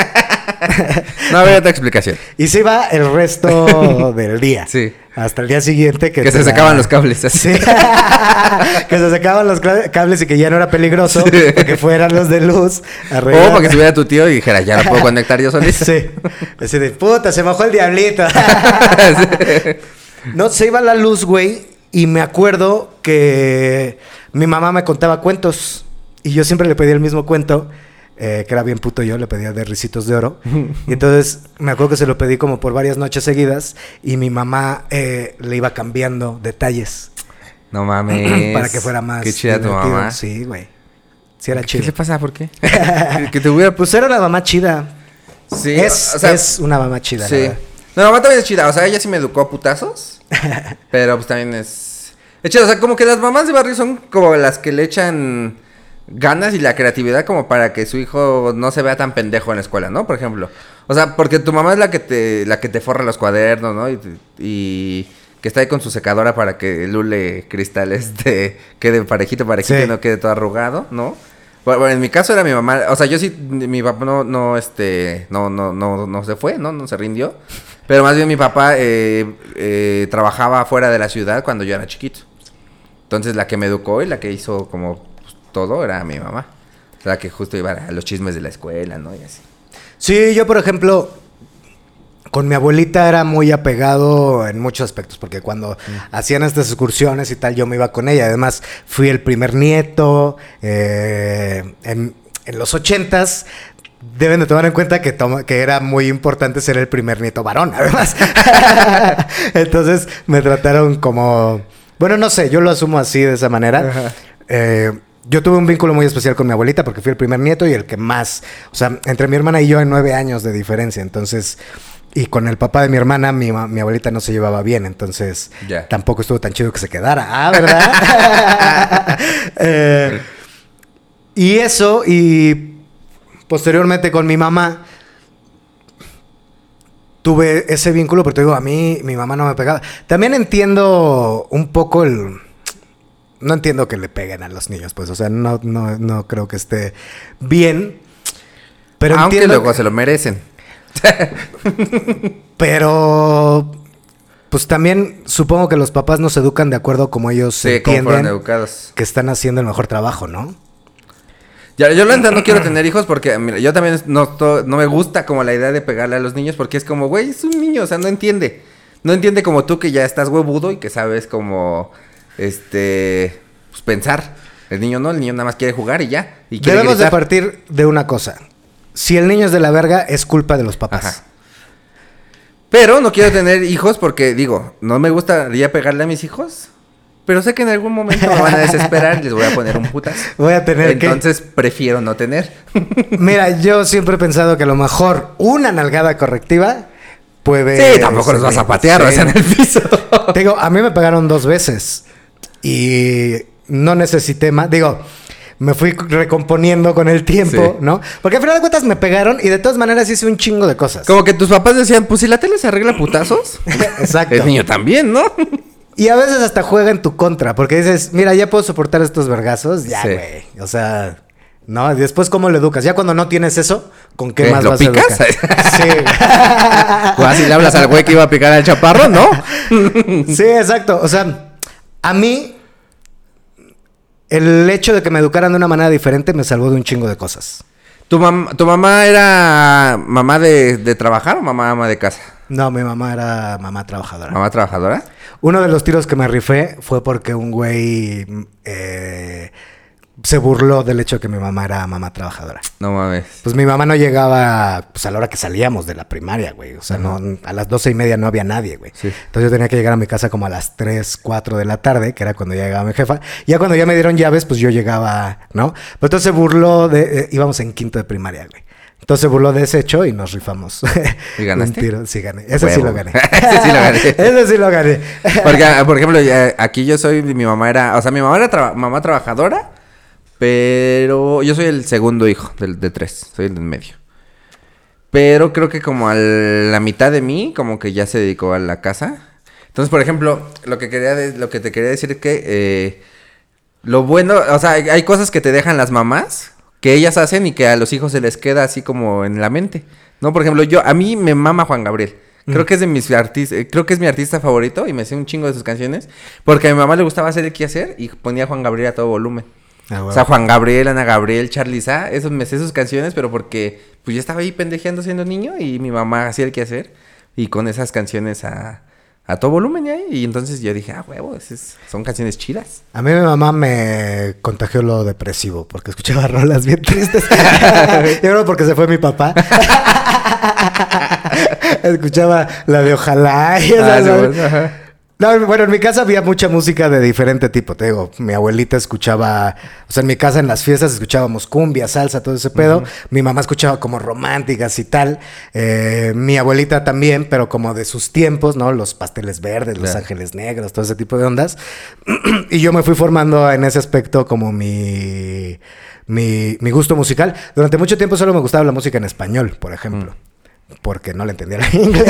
No había otra explicación. y se iba el resto del día. Sí. Hasta el día siguiente que... Que se sacaban la- los cables así. Sí. que se sacaban los cables y que ya no era peligroso Sí. que fueran los de luz. O para que estuviera tu tío y dijera, ya lo puedo conectar yo solito. Sí. Así de puta, se bajó el diablito. no, se iba la luz, güey. Y me acuerdo que mi mamá me contaba cuentos. Y yo siempre le pedía el mismo cuento. eh, que era bien puto yo, le pedía de risitos de oro. Y entonces me acuerdo que se lo pedí como por varias noches seguidas. Y mi mamá eh, le iba cambiando detalles. No mames. para que fuera más. Qué chida tu mamá. Sí, güey. Sí, era ¿Qué chido. le pasa? ¿Por qué? que te hubiera... Pues era una mamá chida. Sí, es, o sea, es una mamá chida. la Sí. verdad. No, mi mamá también es chida. O sea, ella sí me educó a putazos. pero pues también es. Es. O sea, como que las mamás de barrio son como las que le echan ganas y la creatividad como para que su hijo no se vea tan pendejo en la escuela, ¿no? Por ejemplo. O sea, porque tu mamá es la que te, la que te forra los cuadernos, ¿no? Y, y que está ahí con su secadora para que el hule cristal este quede parejito, parejito Sí. y no quede todo arrugado, ¿no? Bueno, en mi caso era mi mamá, o sea, yo sí, mi papá no, no, este, no, no, no, no se fue, ¿no? No se rindió. Pero más bien mi papá eh, eh, trabajaba fuera de la ciudad cuando yo era chiquito. Entonces la que me educó y la que hizo como todo era mi mamá. La que justo iba a los chismes de la escuela, ¿no? Y así. Sí, yo por ejemplo, con mi abuelita era muy apegado en muchos aspectos, porque cuando hacían estas excursiones y tal, yo me iba con ella. Además, fui el primer nieto. eh, en, en los ochentas, deben de tomar en cuenta que, toma- que era muy importante ser el primer nieto varón, además. Entonces, me trataron como... Bueno, no sé, yo lo asumo así, de esa manera. Eh, yo tuve un vínculo muy especial con mi abuelita porque fui el primer nieto y el que más, o sea, entre mi hermana y yo hay nueve años de diferencia, entonces, y con el papá de mi hermana, mi, mi abuelita no se llevaba bien, entonces Ya. tampoco estuvo tan chido que se quedara, ah, ¿verdad? Eh, y eso, y posteriormente con mi mamá, tuve ese vínculo, pero te digo, a mí mi mamá no me pegaba. También entiendo un poco el... No entiendo que le peguen a los niños, pues, o sea, no, no, no creo que esté bien. Pero Aunque entiendo luego que- se lo merecen. Pero... Pues también supongo que los papás nos educan de acuerdo como ellos Sí, entienden educados. que están haciendo el mejor trabajo, ¿no? Ya, yo la neta no quiero tener hijos porque, mira, yo también no, to- no me gusta como la idea de pegarle a los niños porque es como, güey, es un niño, o sea, no entiende. No entiende como tú que ya estás huevudo y que sabes como, este, pues pensar. El niño no, el niño nada más quiere jugar y ya. Y Debemos de partir de una cosa. Si el niño es de la verga, es culpa de los papás. Ajá. Pero no quiero tener hijos porque, digo, no me gustaría pegarle a mis hijos. Pero sé que en algún momento me van a desesperar y les voy a poner un putas. Voy a tener que... Entonces prefiero no tener. Mira, yo siempre he pensado que a lo mejor una nalgada correctiva puede... Sí, tampoco los vas a patear, o Sí. sea, en el piso. Te digo, a mí me pegaron dos veces y no necesité más. Digo, me fui recomponiendo con el tiempo, Sí. ¿no? Porque al final de cuentas me pegaron y de todas maneras hice un chingo de cosas. Como que tus papás decían, pues si la tele se arregla putazos. Exacto. El niño también, ¿no? Y a veces hasta juega en tu contra, porque dices, mira, ya puedo soportar estos vergazos, ya, Sí. güey. O sea, no, y después cómo lo educas. Ya cuando no tienes eso, ¿con qué, ¿Qué? más ¿Lo vas picas? a educar? sí. O así le hablas al güey que iba a picar al chaparro, ¿no? sí, exacto. O sea, a mí el hecho de que me educaran de una manera diferente me salvó de un chingo de cosas. ¿Tu, mam- ¿Tu mamá era mamá de, de trabajar o mamá ama de casa? No, mi mamá era mamá trabajadora. ¿Mamá trabajadora? Uno de los tiros que me rifé fue porque un güey eh, se burló del hecho de que mi mamá era mamá trabajadora. No mames. Pues mi mamá no llegaba pues, a la hora que salíamos de la primaria, güey. O sea, no, a las doce y media no había nadie, güey. Sí. Entonces yo tenía que llegar a mi casa como a las 3, 4 de la tarde, que era cuando ya llegaba mi jefa. Ya cuando ya me dieron llaves, pues yo llegaba, ¿no? Pero entonces se burló de... eh, íbamos en quinto de primaria, güey. Entonces se burló de ese hecho y nos rifamos. ¿Y ganaste? Un tiro, sí gané. Ese sí lo gané. Ese sí lo gané. Ese sí lo gané. Porque, ah, por ejemplo, aquí yo soy, mi mamá era, o sea, mi mamá era mamá trabajadora, pero yo soy el segundo hijo del, de tres, soy el del medio. Pero creo que como a la mitad de mí, como que ya se dedicó a la casa. Entonces, por ejemplo, lo que quería, de- lo que te quería decir es que eh, lo bueno, o sea, hay, hay cosas que te dejan las mamás que ellas hacen y que a los hijos se les queda así como en la mente. No, por ejemplo, yo a mí me mama Juan Gabriel. Creo que es de mis artistas, creo que es mi artista favorito y me sé un chingo de sus canciones, porque a mi mamá le gustaba hacer el quehacer y ponía a Juan Gabriel a todo volumen. Ah, O sea, Juan Gabriel, Ana Gabriel, Charlie Sa, esos me sé sus canciones, pero porque pues yo estaba ahí pendejeando siendo niño y mi mamá hacía el quehacer y con esas canciones a, a todo volumen y ahí, y entonces yo dije, ah, huevo, esas son canciones chidas. A mí mi mamá me contagió lo depresivo porque escuchaba rolas bien tristes. Yo creo porque se fue mi papá. escuchaba la de Ojalá. y esas, Ah, bueno, ajá. No, bueno, en mi casa había mucha música de diferente tipo. Te digo, mi abuelita escuchaba, o sea, en mi casa en las fiestas escuchábamos cumbia, salsa, todo ese pedo. Mi mamá escuchaba como románticas y tal. Eh, mi abuelita también, pero como de sus tiempos, ¿no? Los pasteles verdes, los ángeles negros, todo ese tipo de ondas. y yo me fui formando en ese aspecto como mi, mi, mi gusto musical. Durante mucho tiempo solo me gustaba la música en español, por ejemplo. Porque no le entendía la inglés.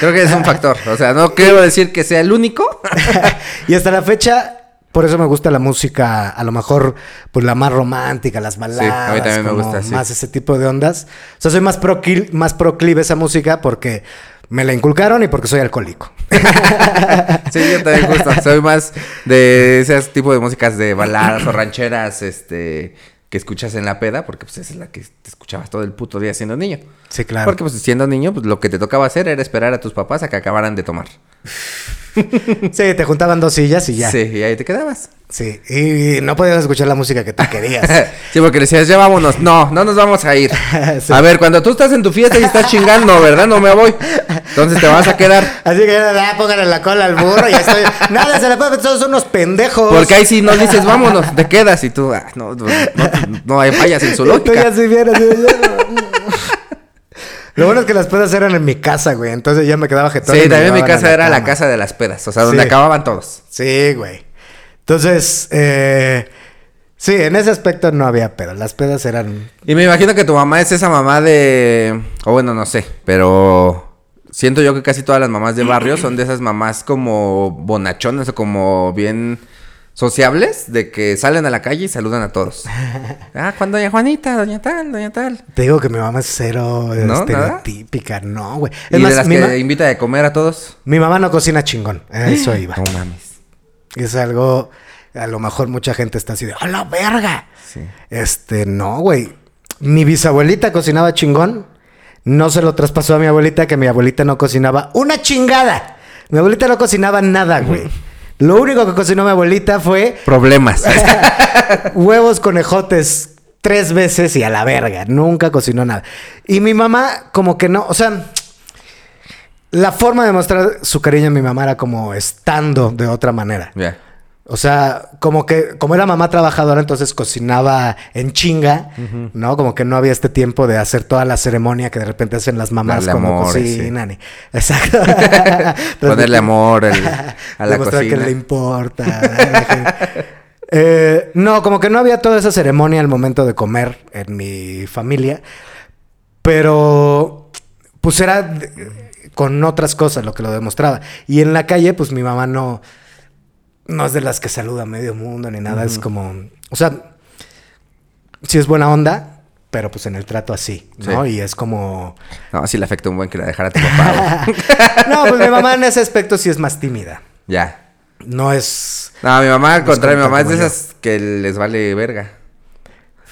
Creo que es un factor, o sea, no quiero decir que sea el único. y hasta la fecha, por eso me gusta la música, a lo mejor, pues la más romántica, las baladas. a mí también me gusta, sí. Más ese tipo de ondas. O sea, soy más, procli- más proclive a esa música porque me la inculcaron y porque soy alcohólico. Sí, yo también justo. Soy más de ese tipo de músicas de baladas o rancheras, este, que escuchas en la peda, porque pues esa es la que te escuchabas todo el puto día siendo niño. Sí, claro. Porque pues siendo niño, pues lo que te tocaba hacer era esperar a tus papás a que acabaran de tomar. Sí, te juntaban dos sillas y ya. Sí, Sí. y ahí te quedabas. Y no podías escuchar la música que tú querías. sí, porque decías, ya vámonos. No, no nos vamos a ir. Sí. A ver, cuando tú estás en tu fiesta y estás chingando, ¿verdad? No me voy. Entonces te vas a quedar. Así que ah, póngale la cola al burro y ya estoy. Nada, se la puede todos son unos pendejos. Porque ahí sí no dices, vámonos, te quedas y tú, ah, no, no, no, no hay fallas en su Y tú ya lógica. así de- Lo bueno es que las pedas eran en mi casa, güey. Entonces ya me quedaba jetón. Sí, también mi casa era la casa de las pedas, o sea, donde Sí. acababan todos. Sí, güey. Entonces, eh, sí, en ese aspecto no había pedas. Las pedas eran. Y me imagino que tu mamá es esa mamá de. O bueno, no sé, pero. siento yo que casi todas las mamás de barrio son de esas mamás como bonachonas o como bien sociables, de que salen a la calle y saludan a todos. ah, cuando doña Juanita, doña tal, doña tal. Te digo que mi mamá es cero ¿No? estereotípica, no, güey. Y de las mi, que invita a comer a todos. mi mamá no cocina chingón. Eso iba. No mames. Es algo, a lo mejor mucha gente está así de, ¡a la verga! Sí. Este, no, güey. Mi bisabuelita cocinaba chingón. No se lo traspasó a mi abuelita, que mi abuelita no cocinaba una chingada. Mi abuelita no cocinaba nada, güey. Lo único que cocinó mi abuelita fue Problemas. huevos conejotes tres veces y a la verga. Nunca cocinó nada. Y mi mamá, como que no, o sea, la forma de mostrar su cariño a mi mamá era como estando de otra manera. ya. O sea, como que, como era mamá trabajadora, entonces cocinaba en chinga, ¿no? Como que no había este tiempo de hacer toda la ceremonia que de repente hacen las mamás como amor, cocinan. Exacto. Ponerle amor el- a la Demostrar cocina. que le importa. Eh, no, como que no había toda esa ceremonia al momento de comer en mi familia. Pero, pues era con otras cosas lo que lo demostraba. Y en la calle, pues mi mamá no, no es de las que saluda a medio mundo ni nada. Es como, o sea, sí es buena onda, pero pues en el trato así, ¿no? Sí. Y es como... No, sí le afecta un buen que la dejara tu papá. no, pues mi mamá en ese aspecto sí es más tímida. ya. No es... No, mi mamá, al No contrario, mi mamá es de esas que les vale verga.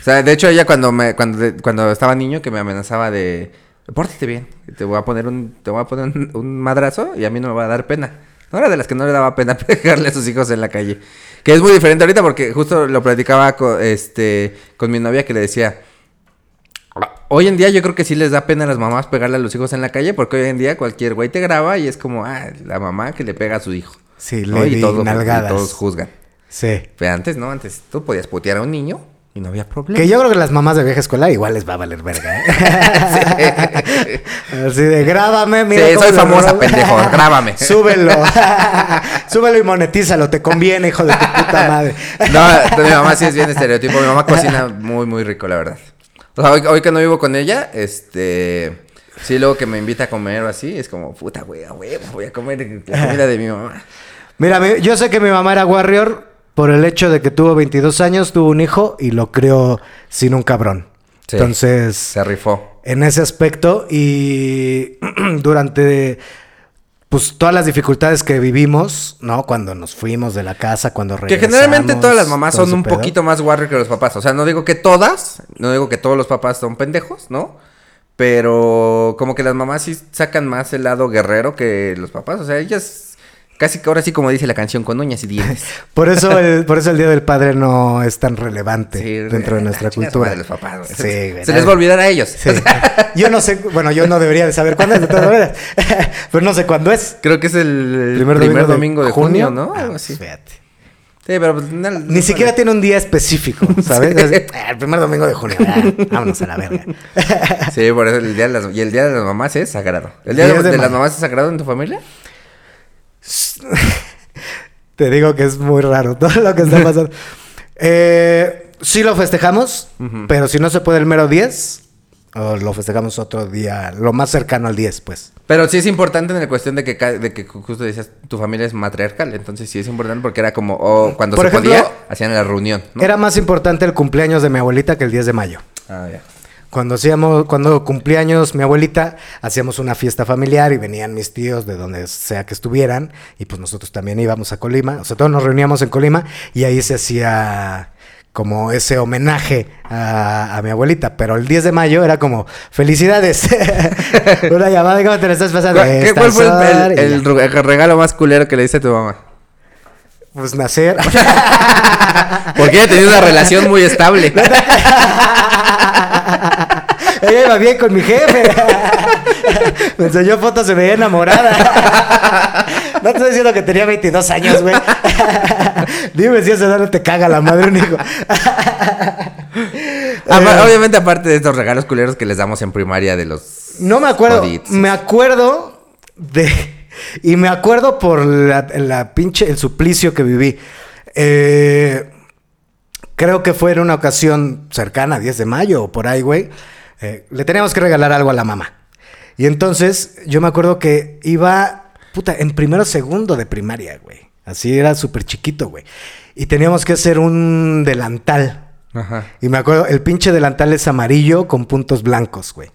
O sea, de hecho, ella cuando me, cuando, cuando estaba niño que me amenazaba de pórtate bien, te voy a poner un, te voy a poner un, un madrazo y a mí no me va a dar pena. No era de las que no le daba pena pegarle a sus hijos en la calle. Que es muy diferente ahorita porque justo lo platicaba con, este, con mi novia que le decía. Hoy en día yo creo que sí les da pena a las mamás pegarle a los hijos en la calle porque hoy en día cualquier güey te graba y es como, ah, la mamá que le pega a su hijo. Sí, ¿no? le y, di todo- y todos juzgan. Sí. Pero antes no, antes tú podías putear a un niño y no había problema. Que yo creo que las mamás de vieja escuela igual les va a valer verga, ¿eh? Así de, grábame, mira Sí, cómo soy famosa, grabo". pendejo, grábame. Súbelo. Súbelo y monetízalo, te conviene, hijo de tu puta madre. No, mi mamá sí es bien estereotipo. Mi mamá cocina muy, muy rico, la verdad. O sea, hoy, hoy que no vivo con ella, este... Sí, luego que me invita a comer o así, es como, puta, güey, a huevo, voy a comer la comida de mi mamá. Mira, mi- yo sé que mi mamá era warrior por el hecho de que tuvo 22 años, tuvo un hijo y lo crió sin un cabrón. Sí. Entonces, Se rifó. en ese aspecto y durante pues todas las dificultades que vivimos, ¿no? Cuando nos fuimos de la casa, cuando Que regresamos. generalmente todas las mamás son un pedo. poquito más warrior que los papás. O sea, no digo que todas, no digo que todos los papás son pendejos, ¿no? Pero como que las mamás sí sacan más el lado guerrero que los papás. O sea, ellas casi que ahora sí como dice la canción con uñas y dientes. Por eso el, por eso el Día del Padre no es tan relevante Sí, dentro de nuestra chinga su cultura. madre los papás. Sí, se, les va a olvidar a ellos. Sí. Yo no sé, bueno, yo no debería de saber cuándo es de todas maneras, pero no sé cuándo es. Creo que es el Primer, primer, domingo, de, junio, ¿no? Ah, Algo así. fíjate. Sí, pero pues, no- Ni no siquiera tiene un día específico, ¿sabes? Sí. "Ah, el primer domingo de junio, ah, vámonos a la verga. Sí, por eso el día de las, y el día de las mamás es sagrado. ¿El día de, de de las mamá. mamás es sagrado en tu familia? Te digo que es muy raro todo lo que está pasando. Eh, sí lo festejamos, pero si no se puede el mero 10, o lo festejamos otro día, lo más cercano al 10, pues. Pero sí es importante en la cuestión de que, de que justo decías, tu familia es matriarcal, entonces sí es importante porque era como, cuando Por se ejemplo, podía, hacían la reunión, ¿no? Era más importante el cumpleaños de mi abuelita que el 10 de mayo. Ah, ya. Cuando hacíamos, cuando cumplía años mi abuelita, hacíamos una fiesta familiar y venían mis tíos de donde sea que estuvieran, y pues nosotros también íbamos a Colima, o sea, todos nos reuníamos en Colima y ahí se hacía como ese homenaje a, a mi abuelita, pero el 10 de mayo era como, felicidades, una llamada, ¿cómo te la estás pasando? ¿Cuál, qué- cuál fue el, Sor", el- regalo más culero que le diste a tu mamá? Pues nacer. Porque ella tenía una relación muy estable. Ella iba bien con mi jefe. Me enseñó fotos, se veía enamorada. No te estoy diciendo que tenía 22 años, güey. Dime si esa edad no te caga la madre un hijo. Eh, Obviamente, aparte de estos regalos culeros que les damos en primaria de los. No me acuerdo. Me acuerdo de. Y me acuerdo por la, la pinche. El suplicio que viví. Eh, creo que fue en una ocasión cercana, 10 de mayo o por ahí, güey. eh, le teníamos que regalar algo a la mamá. Y entonces yo me acuerdo que iba, puta, en primero segundo de primaria, güey. Así era súper chiquito, güey. Y teníamos que hacer un delantal. Ajá. Y me acuerdo, el pinche delantal es amarillo con puntos blancos, güey.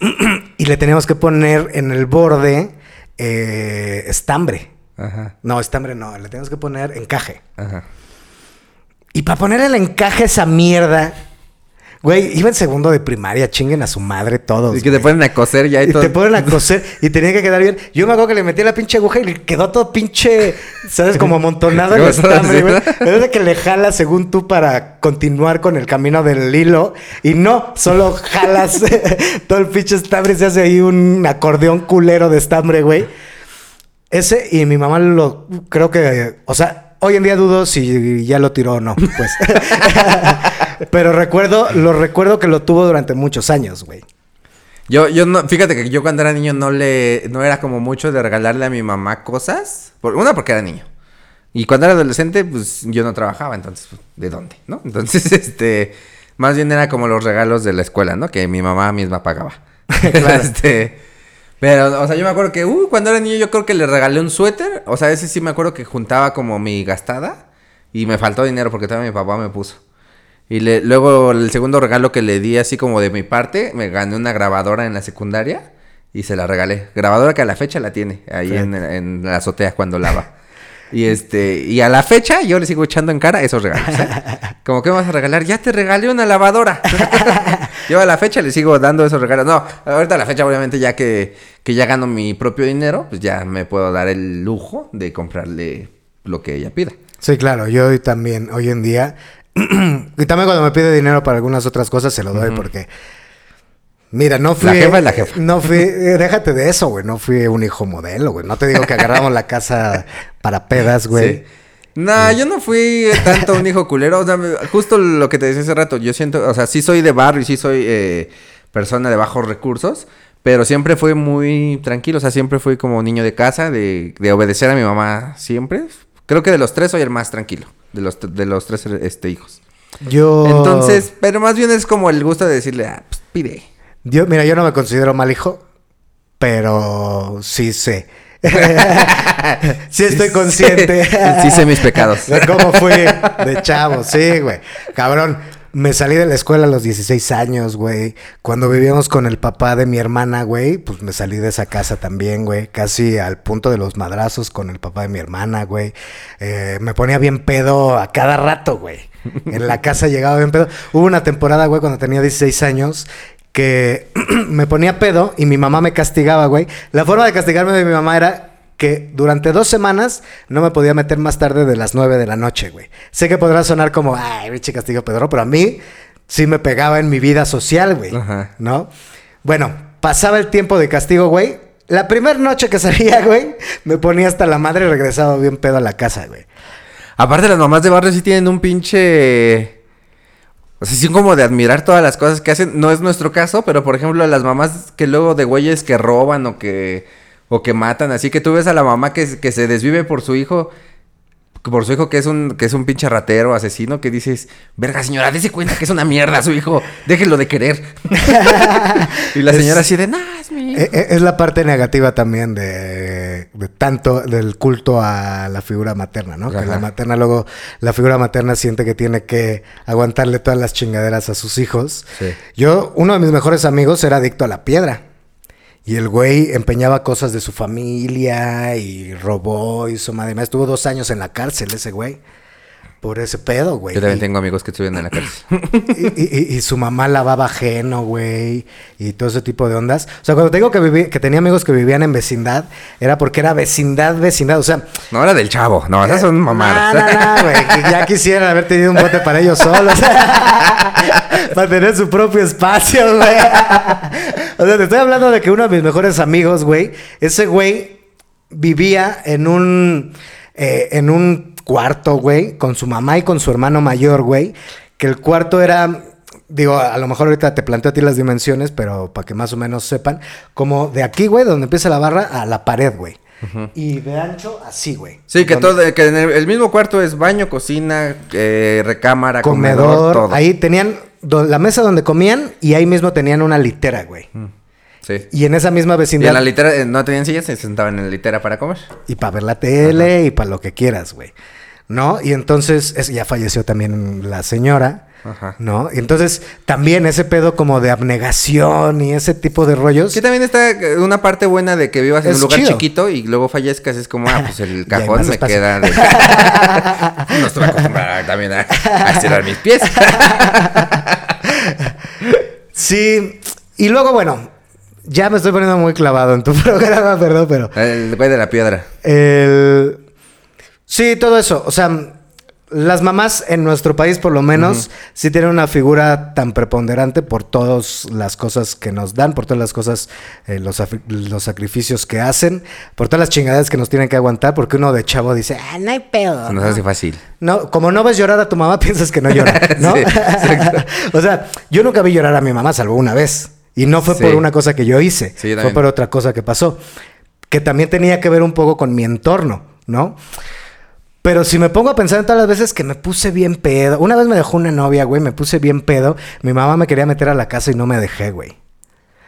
y le teníamos que poner en el borde eh, estambre. Ajá. No, estambre no, le teníamos que poner encaje. Ajá. Y para poner el encaje a esa mierda, güey, iba en segundo de primaria, chinguen a su madre todos. Y que te ponen a coser ya y, Y todo. te ponen a coser y tenía que quedar bien. Yo me acuerdo que le metí la pinche aguja y le quedó todo pinche, ¿sabes? Como amontonado el Como todo estambre, güey. Pero es de que le jala según tú para continuar con el camino del hilo. Y no, solo jalas todo el pinche estambre y se hace ahí un acordeón culero de estambre, güey. Ese y mi mamá lo creo que, o sea, hoy en día dudo si ya lo tiró o no, pues. Pero recuerdo, lo recuerdo que lo tuvo durante muchos años, güey. Yo, yo no, fíjate que yo cuando era niño no le, no era como mucho de regalarle a mi mamá cosas. Por, una porque era niño. Y cuando era adolescente, pues yo no trabajaba, entonces, pues, ¿de dónde? ¿No? Entonces, este, más bien era como los regalos de la escuela, ¿no? Que mi mamá misma pagaba. Claro. este, pero, o sea, yo me acuerdo que, uh, cuando era niño yo creo que le regalé un suéter. O sea, ese sí me acuerdo que juntaba como mi gastada. Y me faltó dinero porque también mi papá me puso. Y le- luego el segundo regalo que le di así como de mi parte, me gané una grabadora en la secundaria y se la regalé. Grabadora que a la fecha la tiene ahí en, en la azotea cuando lava. Y este, y a la fecha yo le sigo echando en cara esos regalos. ¿eh? Como que me vas a regalar, ya te regalé una lavadora. yo a la fecha le sigo dando esos regalos. No, ahorita a la fecha, obviamente, ya que, que ya gano mi propio dinero, pues ya me puedo dar el lujo de comprarle lo que ella pida. Sí, claro, yo también, hoy en día, y también cuando me pide dinero para algunas otras cosas se lo doy porque, mira, no fui... La jefa es la jefa. No fui, eh, déjate de eso, güey, no fui un hijo modelo, güey. No te digo que agarramos la casa para pedas, güey. Sí. No, yo no fui tanto un hijo culero. O sea, justo lo que te decía hace rato. Yo siento, o sea, sí soy de barrio y sí soy eh, persona de bajos recursos. Pero siempre fui muy tranquilo. O sea, siempre fui como niño de casa, de, de obedecer a mi mamá siempre. Creo que de los tres soy el más tranquilo. De los, de los tres este, hijos. Yo... Entonces, pero más bien es como el gusto de decirle, ah, pues pide. Yo, mira, yo no me considero mal hijo, pero sí sé. sí estoy consciente. sí sé mis pecados. De cómo fui de chavo, sí, güey. Cabrón, me salí de la escuela a los 16 años, güey. Cuando vivíamos con el papá de mi hermana, güey, pues me salí de esa casa también, güey. Casi al punto de los madrazos con el papá de mi hermana, güey. Eh, me ponía bien pedo a cada rato, güey. En la casa llegaba bien pedo. Hubo una temporada, güey, cuando tenía 16 años que me ponía pedo y mi mamá me castigaba, güey. La forma de castigarme de mi mamá era que durante dos semanas no me podía meter más tarde de las 9 de la noche, güey. Sé que podrá sonar como, ay, biche castigo Pedro, pero a mí sí me pegaba en mi vida social, güey. Ajá. ¿No? Bueno, pasaba el tiempo de castigo, güey. La primera noche que salía, güey, me ponía hasta la madre y regresaba bien pedo a la casa, güey. Aparte, las mamás de barrio sí tienen un pinche. O sea, sí, como de admirar todas las cosas que hacen. No es nuestro caso, pero por ejemplo, las mamás que luego de güeyes que roban o que. O que matan. Así que tú ves a la mamá que, que se desvive por su hijo. Por su hijo que es un, que es un pinche ratero, asesino, que dices, verga señora, dése cuenta que es una mierda su hijo, déjelo de querer. y la Es- señora así de, nah, es mi hijo". Eh, eh, Es la parte negativa también de, de tanto del culto a la figura materna, ¿no? Que la materna luego, la figura materna siente que tiene que aguantarle todas las chingaderas a sus hijos. Sí. Yo, uno de mis mejores amigos era adicto a la piedra. Y el güey empeñaba cosas de su familia y robó y su madre. mía. Estuvo dos años en la cárcel ese güey. Por ese pedo, güey. Yo también Y- tengo amigos que estuvieron en la cárcel. y, y- y- y su mamá lavaba ajeno, güey, y todo ese tipo de ondas. O sea, cuando te digo que, viví- que tenía amigos que vivían en vecindad, era porque era vecindad, vecindad. O sea, No, era del chavo, no, esas son mamadas. no, no, no, güey, ya quisieran haber tenido un bote para ellos solos. para tener su propio espacio, güey. O sea, te estoy hablando de que uno de mis mejores amigos, güey, ese güey vivía en un, eh, en un cuarto, güey, con su mamá y con su hermano mayor, güey, que el cuarto era... Digo, a lo mejor ahorita te planteo a ti las dimensiones, pero para que más o menos sepan, como de aquí, güey, donde empieza la barra, a la pared, güey. Y de ancho, así, güey. Sí, que Donde- todo, que en el, el mismo cuarto es baño, cocina, eh, recámara, comedor, comedor, todo. ahí tenían la mesa donde comían y ahí mismo tenían una litera, güey. Sí. Y en esa misma Y vecindad. en la litera, eh, no tenían sillas, se sentaban en la litera para comer. Y para ver la tele y para lo que quieras, güey. ¿No? Y entonces, es- ya falleció también la señora, Ajá. ¿no? Y entonces, también ese pedo como de abnegación y ese tipo de rollos. Que también está eh, una parte buena de que vivas en un lugar chido. chiquito y luego fallezcas. Es como, ah, pues el cajón me espacio. queda de... no estoy acostumbrado también a, a estirar mis pies. Sí. Y luego, bueno, ya me estoy poniendo muy clavado en tu programa, perdón, pero... El güey de la piedra. El... Sí, todo eso. O sea, las mamás en nuestro país, por lo menos, sí tienen una figura tan preponderante por todas las cosas que nos dan, por todas las cosas, eh, los, los sacrificios que hacen, por todas las chingaderas que nos tienen que aguantar, porque uno de chavo dice, ah, no hay pedo. ¿no?". hace fácil. No, como no ves llorar a tu mamá, piensas que no llora, ¿no? Sí, o sea, yo nunca vi llorar a mi mamá, salvo una vez. Y no fue Sí. por una cosa que yo hice, Sí, yo fue por otra cosa que pasó. Que también tenía que ver un poco con mi entorno, ¿no? Pero si me pongo a pensar en todas las veces que me puse bien pedo. Una vez me dejó una novia, güey, me puse bien pedo. Mi mamá me quería meter a la casa y no me dejé, güey.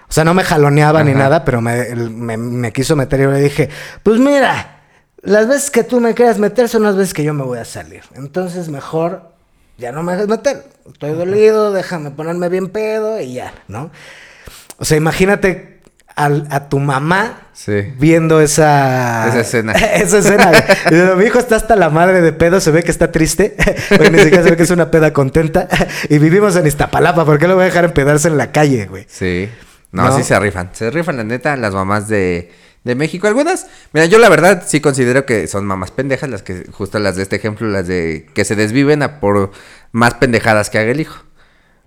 O sea, no me jaloneaba ni nada, pero me- me quiso meter y yo le dije, pues mira, las veces que tú me quieras meter son las veces que yo me voy a salir. Entonces mejor ya no me dejes meter. Estoy dolido, déjame ponerme bien pedo y ya, ¿no? O sea, imagínate al- a tu mamá Sí. viendo esa... Esa escena. esa escena. digo, Mi hijo está hasta la madre de pedo, se ve que está triste. Ni siquiera se ve que es una peda contenta. Y vivimos en Iztapalapa, ¿por qué lo voy a dejar empedarse en la calle, güey? Sí. No, ¿No? sí se rifan. Se rifan, la neta, las mamás de, de México. Algunas, mira, yo la verdad sí considero que son mamás pendejas, las que, justo las de este ejemplo, las de que se desviven a por más pendejadas que haga el hijo.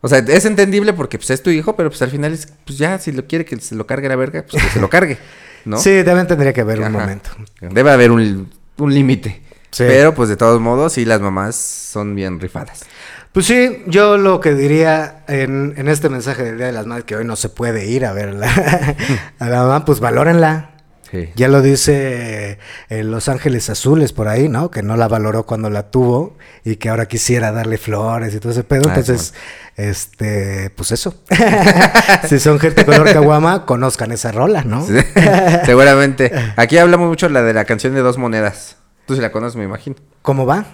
O sea, es entendible porque pues es tu hijo, pero pues al final es, pues ya, si lo quiere que se lo cargue la verga, pues que se lo cargue, ¿no? Sí, también tendría que haber un momento. Debe haber un, un límite. Sí. Pero pues de todos modos, sí, las mamás son bien rifadas. Pues sí, yo lo que diría en, en este mensaje del Día de las Madres, que hoy no se puede ir a ver a la, a la mamá, pues valórenla. Sí. Ya lo dice eh, Los Ángeles Azules por ahí, ¿no? Que no la valoró cuando la tuvo y que ahora quisiera darle flores y todo ese pedo. Ah, Entonces, este, pues eso. si son gente color caguama, conozcan esa rola, ¿no? Sí, Seguramente. Aquí hablamos mucho la de la canción de dos monedas. Tú sí la conoces, me imagino. ¿Cómo va?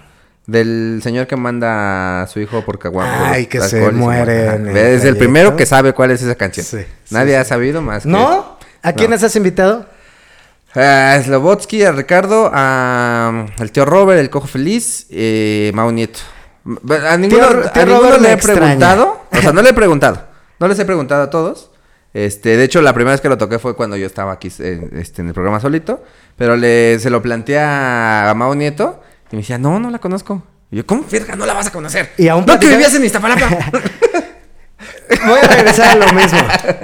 Del señor que manda a su hijo por caguama. Ay, que se muere el Es el primero que sabe cuál es esa canción. Sí, Nadie ha sabido más que... ¿No? ¿A quiénes has invitado? A Slobotsky, a Ricardo, a um, el tío Robert, el cojo feliz, eh, Mau Nieto. A ninguno, Tío- a tío ninguno le he extraña. preguntado. O sea, no le he preguntado. No les he preguntado a todos. Este, de hecho, la primera vez que lo toqué fue cuando yo estaba aquí eh, este, en el programa solito. Pero le, se lo planteé a Mau Nieto y me decía, no, no la conozco. Y yo, ¿cómo, verga, no la vas a conocer? ¿Y aún no, que platica- vivías en Iztapalapa. Voy a regresar a lo mismo.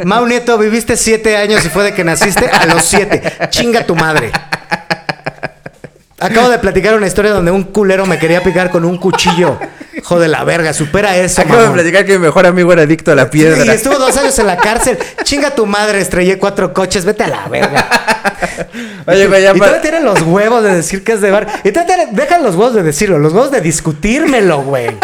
Mau Nieto, viviste siete años y fue de que naciste a los siete. Chinga tu madre. Acabo de platicar una historia donde un culero me quería picar con un cuchillo. Hijo de la verga, supera eso, Acabo de platicar que mi mejor amigo era adicto a la piedra. Y estuvo dos años en la cárcel. Chinga tu madre, estrellé cuatro coches, vete a la verga. Oye, güey, ya y para- tienen los huevos de decir que es de bar. Y dejan los huevos de decirlo, los huevos de discutírmelo, güey.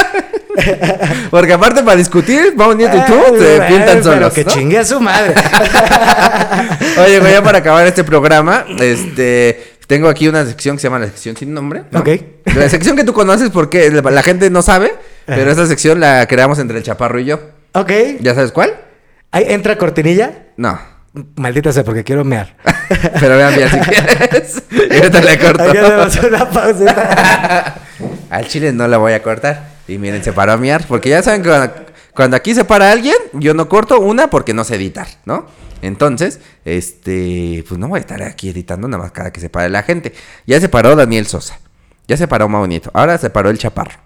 Porque aparte para discutir, Mau Nieto y tú se güey, pintan Pero solos. que ¿no? chingue a su madre. Oye, güey, ya para acabar este programa, este, tengo aquí una sección que se llama la sección sin nombre. ¿no? Ok. La sección que tú conoces porque la la gente no sabe, pero esa sección la creamos entre el Chaparro y yo. ok. ¿Ya sabes cuál? Ahí entra cortinilla. No. Maldita sea, porque quiero mear. Pero vean bien si quieres. Y ahorita le corto. Aquí una pausita. Al chile no la voy a cortar. Y miren, se paró a miar. Porque ya saben que cuando, aquí se para alguien, yo no corto una porque no sé editar, ¿no? Entonces, este, pues no voy a estar aquí editando nada más cada que se pare la gente. Ya se paró Daniel Sosa. Ya se paró Mau. Ahora se paró el Chaparro.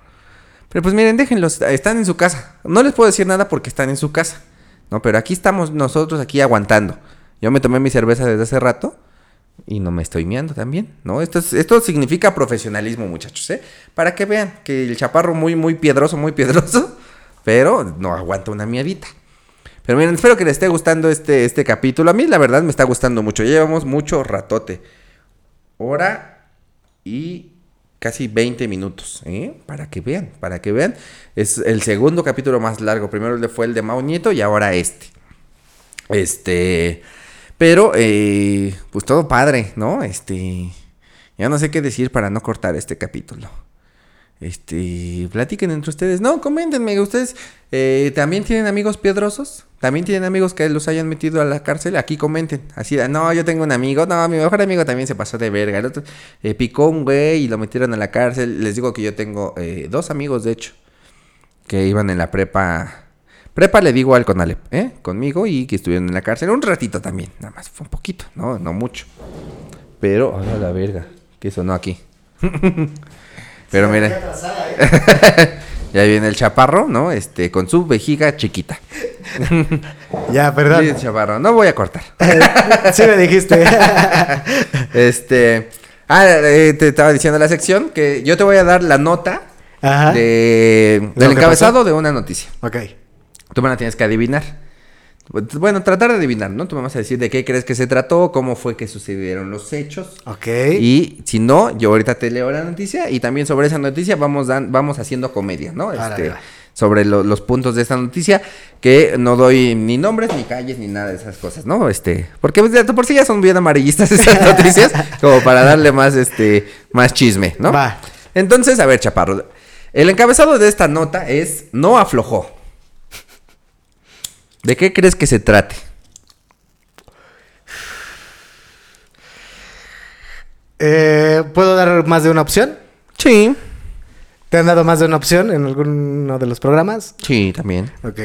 Pero pues miren, déjenlos. Están en su casa. No les puedo decir nada porque están en su casa. No, pero aquí estamos nosotros aquí aguantando. Yo me tomé mi cerveza desde hace rato. Y no me estoy miando también, ¿no? Esto, es- esto significa profesionalismo, muchachos, ¿eh? Para que vean que el chaparro muy, muy piedroso, muy piedroso, pero no aguanta una miadita. Pero miren, espero que les esté gustando este, este capítulo. A mí la verdad me está gustando mucho. Ya llevamos mucho ratote. Hora y casi 20 minutos, ¿eh? Para que vean, para que vean. Es el segundo capítulo más largo. Primero fue el de Mau Nieto y ahora este. Este, pero, eh, pues todo padre, ¿no? Este, ya no sé qué decir para no cortar este capítulo. Este, platiquen entre ustedes. No, coméntenme, ustedes eh, también tienen amigos piedrosos. También tienen amigos que los hayan metido a la cárcel. Aquí comenten. Así, no, yo tengo un amigo. No, mi mejor amigo también se pasó de verga. El otro eh, picó un güey y lo metieron a la cárcel. Les digo que yo tengo eh, dos amigos, de hecho, que iban en la prepa. Prepa le digo al Conalep, ¿eh? Conmigo y que estuvieron en la cárcel. Un ratito también, nada más, fue un poquito, no, no mucho. Pero, ay, a la verga, que sonó aquí. Pero miren. ya viene el chaparro, ¿no? Este, con su vejiga chiquita. Ya, perdón. Sí, chaparro, no voy a cortar. sí me dijiste. este. Ah, eh, te estaba diciendo la sección que yo te voy a dar la nota Ajá. de, ¿De del encabezado de una noticia. Ok. Tú me la tienes que adivinar. Bueno, tratar de adivinar, ¿no? Tú me vas a decir de qué crees que se trató, cómo fue que sucedieron los hechos. Ok. Y si no, yo ahorita te leo la noticia y también sobre esa noticia vamos, dan- vamos haciendo comedia, ¿no? Este, sobre lo- los puntos de esta noticia, que no doy ni nombres, ni calles, ni nada de esas cosas, ¿no? Este, porque de por sí ya son bien amarillistas estas noticias, como para darle más, este, más chisme, ¿no? Va. Entonces, a ver, Chaparro, el encabezado de esta nota es no aflojó. ¿De qué crees que se trate? Eh, ¿Puedo dar más de una opción? Sí. ¿Te han dado más de una opción en alguno de los programas? Sí, también. Ok.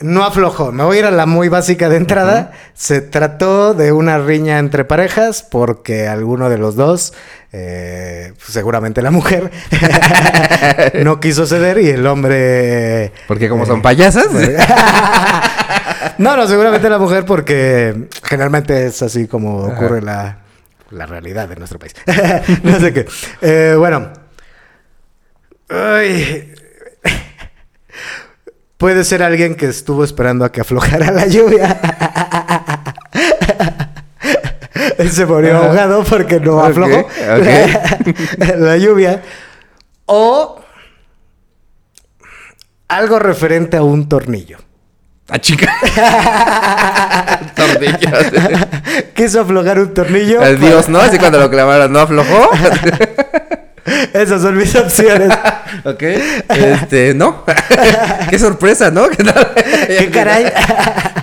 No aflojó. Me voy a ir a la muy básica de entrada. Se trató de una riña entre parejas porque alguno de los dos, eh, seguramente la mujer, no quiso ceder y el hombre... Porque como eh, son payasas. no, no, seguramente la mujer porque generalmente es así como ocurre la, la realidad de nuestro país. no sé qué. Eh, bueno. Ay. Puede ser alguien que estuvo esperando a que aflojara la lluvia. Él se murió ahogado porque no aflojó ok. la lluvia. O algo referente a un tornillo. A chica. Tornillos. Quiso aflojar un tornillo. Al Dios, ¿no? Así cuando lo clavaron, ¿no aflojó? Esas son mis opciones. ok. Este, no. Qué sorpresa, ¿no? ¿Qué, caray?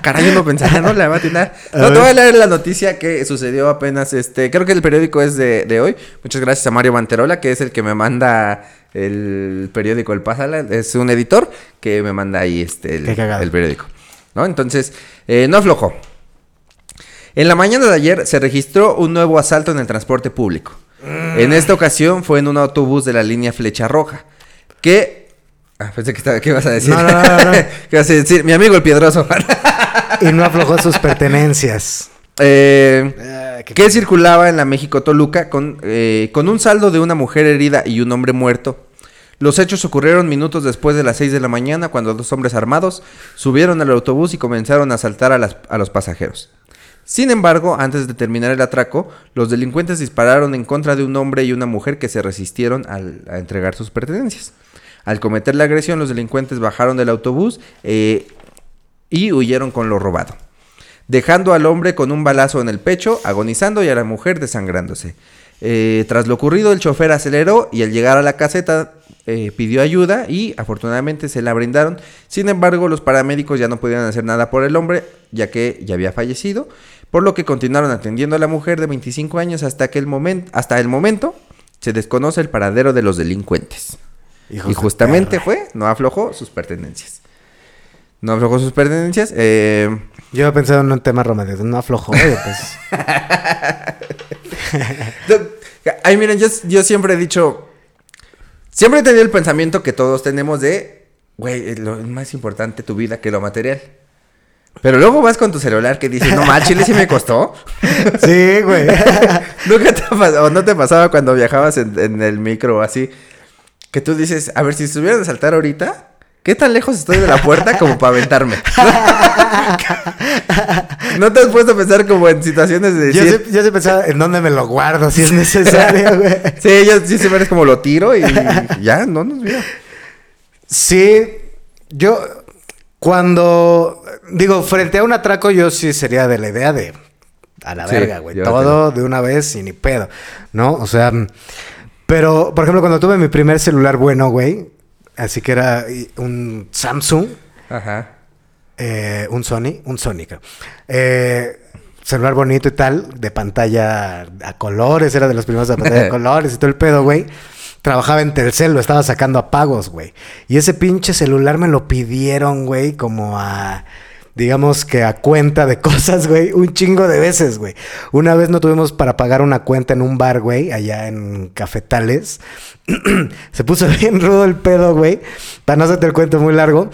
Caray, uno pensaría, no le va a atinar. No, te voy a leer la noticia que sucedió apenas, este, creo que el periódico es de, de hoy. Muchas gracias a Mario Manterola, que es el que me manda el periódico El Pásala. Es un editor que me manda ahí, este, el periódico. ¿No? Entonces, eh, no aflojó. En la mañana de ayer se registró un nuevo asalto en el transporte público. En esta ocasión fue en un autobús de la línea Flecha Roja. Que. Ah, pensé que, estaba, ¿qué ibas a decir? No, no, no, no. ¿Qué ibas a decir? Mi amigo el Piedroso. Y no aflojó sus pertenencias. Eh, que circulaba en la México-Toluca con, eh, con un saldo de una mujer herida y un hombre muerto. Los hechos ocurrieron minutos después de las 6 de la mañana cuando dos hombres armados subieron al autobús y comenzaron a asaltar a, las- a los pasajeros. Sin embargo, antes de terminar el atraco, los delincuentes dispararon en contra de un hombre y una mujer que se resistieron a entregar sus pertenencias. Al cometer la agresión, los delincuentes bajaron del autobús eh, y huyeron con lo robado dejando al hombre con un balazo en el pecho, agonizando y a la mujer desangrándose. Eh, tras lo ocurrido, el chofer aceleró y al llegar a la caseta eh, pidió ayuda y afortunadamente se la brindaron. Sin embargo, los paramédicos ya no podían hacer nada por el hombre, ya que ya había fallecido, por lo que continuaron atendiendo a la mujer de 25 años hasta, que el, momen- hasta el momento se desconoce el paradero de los delincuentes. Hijos y justamente fue, no aflojó sus pertenencias. No aflojó sus pertenencias. Eh, Yo he pensado en un tema romántico. No aflojó. pues. Ay, miren, yo, yo siempre he dicho. Siempre he tenido el pensamiento que todos tenemos de. Güey, lo es más importante tu vida que lo material. Pero luego vas con tu celular que dices, no mal, chile sí me costó. Sí, güey. Nunca te o no te pasaba cuando viajabas en, en el micro así. Que tú dices, a ver, si estuvieran a saltar ahorita, ¿qué tan lejos estoy de la puerta como para aventarme? ¿No te has puesto a pensar como en situaciones de Yo sí, yo sí pensaba en dónde me lo guardo si es necesario, güey. Sí, yo sí siempre es como lo tiro y ya, no nos vio. Sí, yo cuando digo, frente a un atraco yo sí sería de la idea de a la Sí, verga, güey. Todo de una vez y ni pedo, ¿no? O sea, pero, por ejemplo, cuando tuve mi primer celular bueno, güey, así que era un Samsung, Ajá. eh, un Sony, un Sony, creo. Eh, celular bonito y tal, de pantalla a colores, era de los primeros de pantalla a colores y todo el pedo, güey. Trabajaba en Telcel, lo estaba sacando a pagos, güey. Y ese pinche celular me lo pidieron, güey, como a, digamos que a cuenta de cosas, güey, un chingo de veces, güey. Una vez no tuvimos para pagar una cuenta en un bar, güey, allá en Cafetales. Se puso bien rudo el pedo, güey. Para no hacerte el cuento muy largo.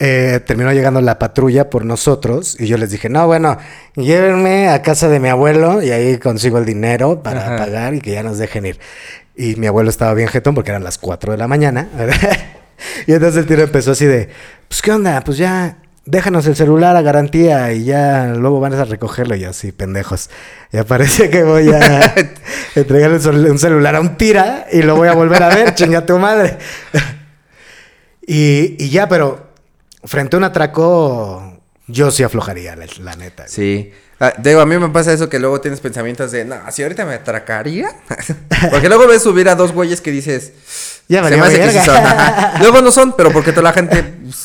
Eh, terminó llegando la patrulla por nosotros y yo les dije, no, bueno, llévenme a casa de mi abuelo y ahí consigo el dinero para Ajá. pagar y que ya nos dejen ir. Y mi abuelo estaba bien jetón porque eran las 4 de la mañana. y entonces el tiro empezó así de, pues qué onda, pues ya déjanos el celular a garantía y ya luego van a recogerlo y así, pendejos. Ya parece que voy a entregarle un cel- un celular a un tira y lo voy a volver a ver, chinga tu madre. y, y ya, pero frente a un atraco, yo sí aflojaría, la, la neta. Sí. Ah, digo, a mí me pasa eso que luego tienes pensamientos de, no, si ahorita me atracaría. porque luego ves subir a dos güeyes que dices, Ya se me hace que sí son. ajá. Luego no son, pero porque toda la gente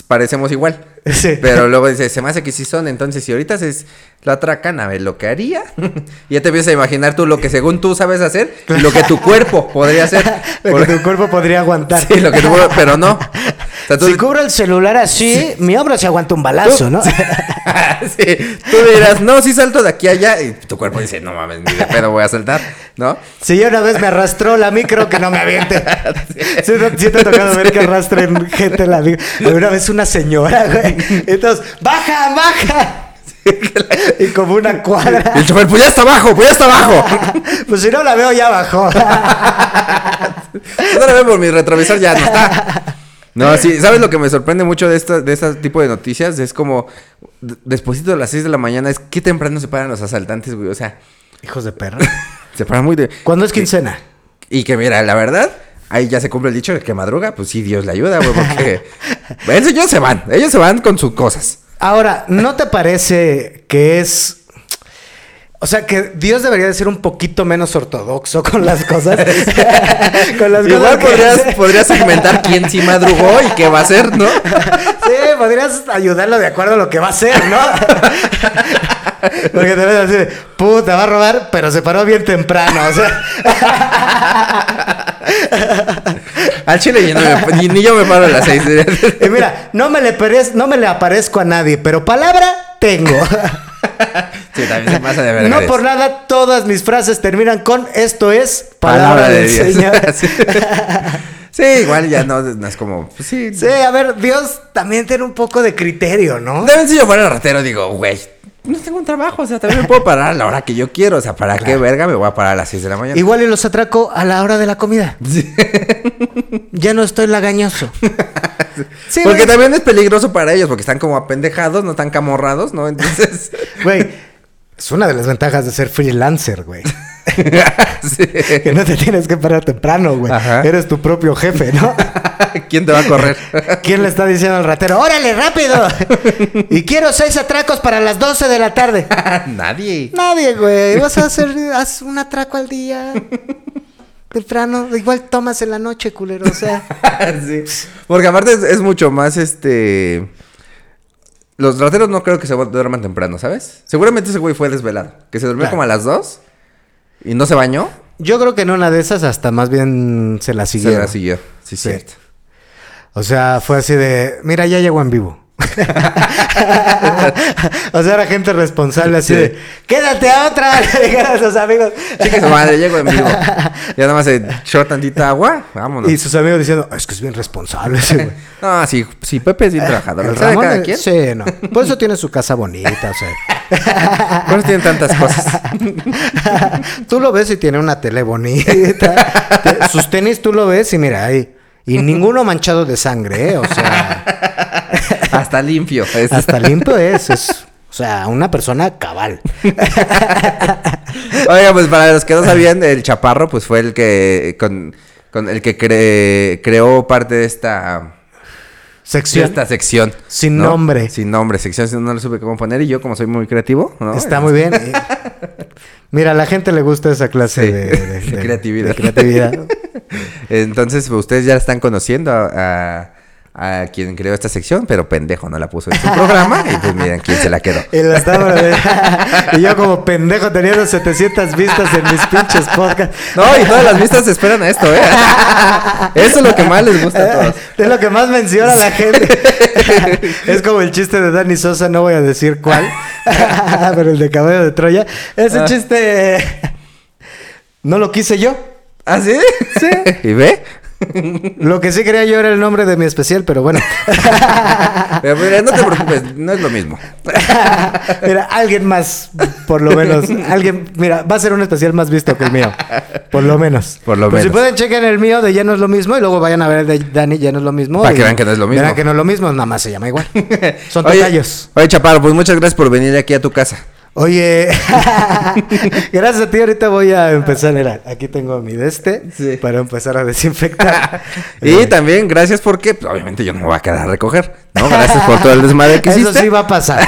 parecemos igual. Sí. Pero luego dices, se me hace que sí son. Entonces, si ahorita se lo atracan, a ver lo que haría. ya te empiezas a imaginar tú lo que según tú sabes hacer lo que tu cuerpo podría hacer. Lo que tu cuerpo podría aguantar. Sí, lo que tu cuerpo- pero no. O sea, tú- Si cubro el celular así, mi obra se aguanta un balazo, ¿no? sí, tú dirás, no, sí salto de aquí a allá. Y tu cuerpo dice, no mames, ni de pedo voy a saltar, ¿no? Si ya una vez me arrastró la micro, que no me aviente. Sí, no- sí te ha tocado ver que arrastren gente la micro. Una vez una señora, güey. Entonces, ¡baja, baja! Y como una cuadra. Y el chofer, pues ya está abajo, pues ya está abajo. Pues si no la veo, ya bajó. No la veo por mi retrovisor, ya no está. No, sí, ¿sabes lo que me sorprende mucho de esta, de este tipo de noticias? Es como, d- despuésito de las 6 de la mañana, es que temprano se paran los asaltantes, güey. O sea, Hijos de perra. se paran muy de... ¿Cuándo es quincena? Y que mira, la verdad, ahí ya se cumple el dicho de que madruga, pues sí, Dios le ayuda, güey, porque... ellos se van, ellos se van con sus cosas. Ahora, ¿no te parece que es... O sea, que Dios debería de ser un poquito menos ortodoxo con las cosas. con las Igual cosas que podrías, podrías segmentar quién sí madrugó y qué va a hacer, ¿no? Sí, podrías ayudarlo de acuerdo a lo que va a hacer, ¿no? Porque te ves así puta, va a robar, pero se paró bien temprano, o sea. Al chile yo no me- ni, ni yo me paro a las 6. Y mira, no me le, perez- no me le aparezco a nadie, pero palabra tengo. Sí, también se pasa de verdad. No por nada, todas mis frases terminan con esto es palabra, Palabra de del. Señor. sí. Sí, igual ya no, no es como, pues sí. Sí, a ver, Dios también tiene un poco de criterio, ¿no? También si yo fuera ratero, digo, güey, no tengo un trabajo, o sea, también me puedo parar a la hora que yo quiero, o sea, ¿para qué verga me voy a parar a las 6 de la mañana? Igual y los atraco a la hora de la comida. Sí. Ya no estoy lagañoso. Sí, porque también es peligroso para ellos, porque están como apendejados, no están camorrados, ¿no? Entonces, Güey, es una de las ventajas de ser freelancer, güey. sí. Que no te tienes que parar temprano, güey. Eres tu propio jefe, ¿no? ¿Quién te va a correr? ¿Quién le está diciendo al ratero? ¡Órale, rápido! Y quiero seis atracos para las 12 de la tarde. Nadie. Nadie, güey. Vas a hacer haz un atraco al día. Temprano. Igual tomas en la noche, culero. O sea. sí. Porque aparte es, es mucho más este. Los rateros no creo que se duerman temprano, ¿sabes? Seguramente ese güey fue desvelado. Que se durmió Claro. como a las 2 y no se bañó. Yo creo que en una de esas hasta más bien se la Se siguieron. la siguió. Sí, Sí. cierto. O sea, fue así de, mira, ya llegó en vivo. o sea, era gente responsable así Sí. de, quédate a otra, le dijeron a sus amigos. Chica su madre, llego en vivo. Ya nada más se echó tantita agua. Vámonos. Y sus amigos diciendo, es que es bien responsable ese güey. No, sí, sí, Pepe es bien trabajador. El ¿Sabe Ramón, cada quien? Sí, no. Por eso tiene su casa bonita, o sea. Por eso tienen tantas cosas. tú lo ves y tiene una tele bonita. Sus tenis tú lo ves y mira ahí. Y ninguno manchado de sangre, ¿eh? O sea, Hasta limpio. Es- hasta limpio es. es o sea, una persona cabal. Oiga, pues para los que no sabían, el Chaparro, pues fue el que con, con el que cre- creó parte de esta sección. Esta sección. Sin ¿no? nombre. Sin nombre, sección, si no le supe cómo poner. Y yo, como soy muy creativo, ¿no? Está muy bien. Mira, a la gente le gusta esa clase Sí, de, de- creatividad. Entonces, pues, ustedes ya están conociendo a, a- a quien creó esta sección, pero pendejo no la puso en su programa. Y pues miren quién se la quedó. Y, la estaba- y yo como pendejo teniendo 700 vistas en mis pinches podcasts. No, y todas las vistas esperan a esto, ¿eh? Eso es lo que más les gusta a todos. Es lo que más menciona la gente. es como el chiste de Dani Sosa, no voy a decir cuál, pero el de Caballo de Troya. Ese Ah. chiste no lo quise yo. ¿Ah, sí? Sí. ¿Y ve? Lo que sí quería yo era el nombre de mi especial, pero bueno. Pero mira, no te preocupes, no es lo mismo. Mira, alguien más, por lo menos. Alguien, mira, va a ser un especial más visto que el mío. Por lo menos. Por lo Pues menos. Si pueden, chequen el mío de Ya no es lo mismo y luego vayan a ver el de Dani, Ya no es lo mismo. Para y que vean que no es lo mismo. Verán que no es lo mismo, nada más se llama igual. Son Oye, detalles. Oye, Chaparro, pues muchas gracias por venir aquí a tu casa. Oye, gracias a ti. Ahorita voy a empezar. Mira, aquí tengo mi de este Sí. para empezar a desinfectar. Y Eh, también gracias porque, pues, obviamente, yo no me voy a quedar a recoger. ¿no? Gracias por todo el desmadre que Eso hiciste. sí va a pasar.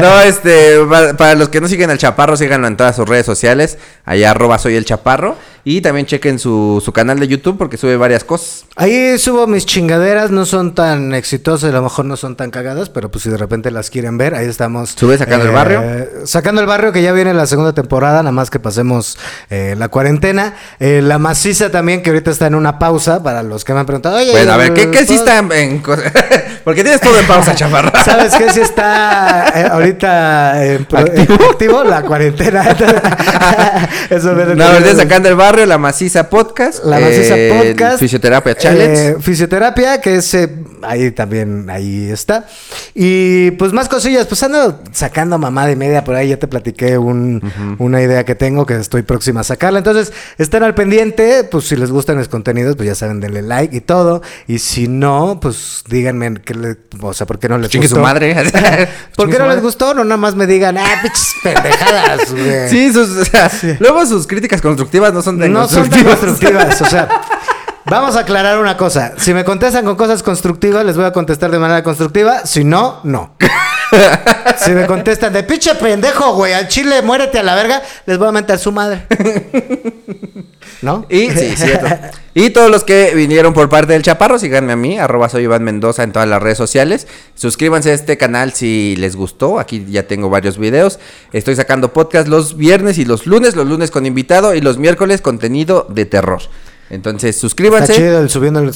No, este, para, para los que no siguen al Chaparro, síganlo en todas sus redes sociales. Allá arroba soy el Chaparro. Y también chequen su, su canal de YouTube porque sube varias cosas. Ahí subo mis chingaderas, no son tan exitosas, a lo mejor no son tan cagadas, pero pues si de repente las quieren ver, ahí estamos. ¿Sube Sacando el Barrio? Sacando el barrio, que ya viene la segunda temporada, nada más que pasemos eh, la cuarentena. Eh, la maciza también, que ahorita está en una pausa, para los que me han preguntado, oye, Bueno, a ver, ¿qué, qué sí ¿puedo- está en porque tienes todo en pausa, Chaparro. ¿Sabes qué? Si está eh, ahorita en ¿Activo? eh, activo la cuarentena. Eso me No, ahorita sacando el barrio, la maciza podcast. La maciza eh, podcast. Fisioterapia challenge. Eh, fisioterapia, que es eh, ahí también, ahí está. Y pues más cosillas, pues ando sacando mamá de media por ahí, ya te platiqué un- una idea que tengo que estoy próxima a sacarla. Entonces, estén al pendiente, pues si les gustan mis contenidos, pues ya saben, denle like y todo. Y si no, pues díganme, que le- o sea, ¿por qué no les Chingue su madre. ¿Por qué no les gustó? No nada más me digan, ah, pinches pendejadas. Sí, sus, o sea, luego sus críticas constructivas no son tan No son tan constructivas, o sea. Vamos a aclarar una cosa. Si me contestan con cosas constructivas, les voy a contestar de manera constructiva. Si no, no. Si me contestan de pinche pendejo, güey, al chile, muérete a la verga, les voy a mentar su madre. ¿No? Y sí, cierto. Y todos los que vinieron por parte del Chaparro, síganme a mí, arroba soy Iván Mendoza en todas las redes sociales. Suscríbanse a este canal si les gustó. Aquí ya tengo varios videos. Estoy sacando podcast los viernes y los lunes, los lunes con invitado y los miércoles contenido de terror. Entonces, Está suscríbanse. chido el subiendo el.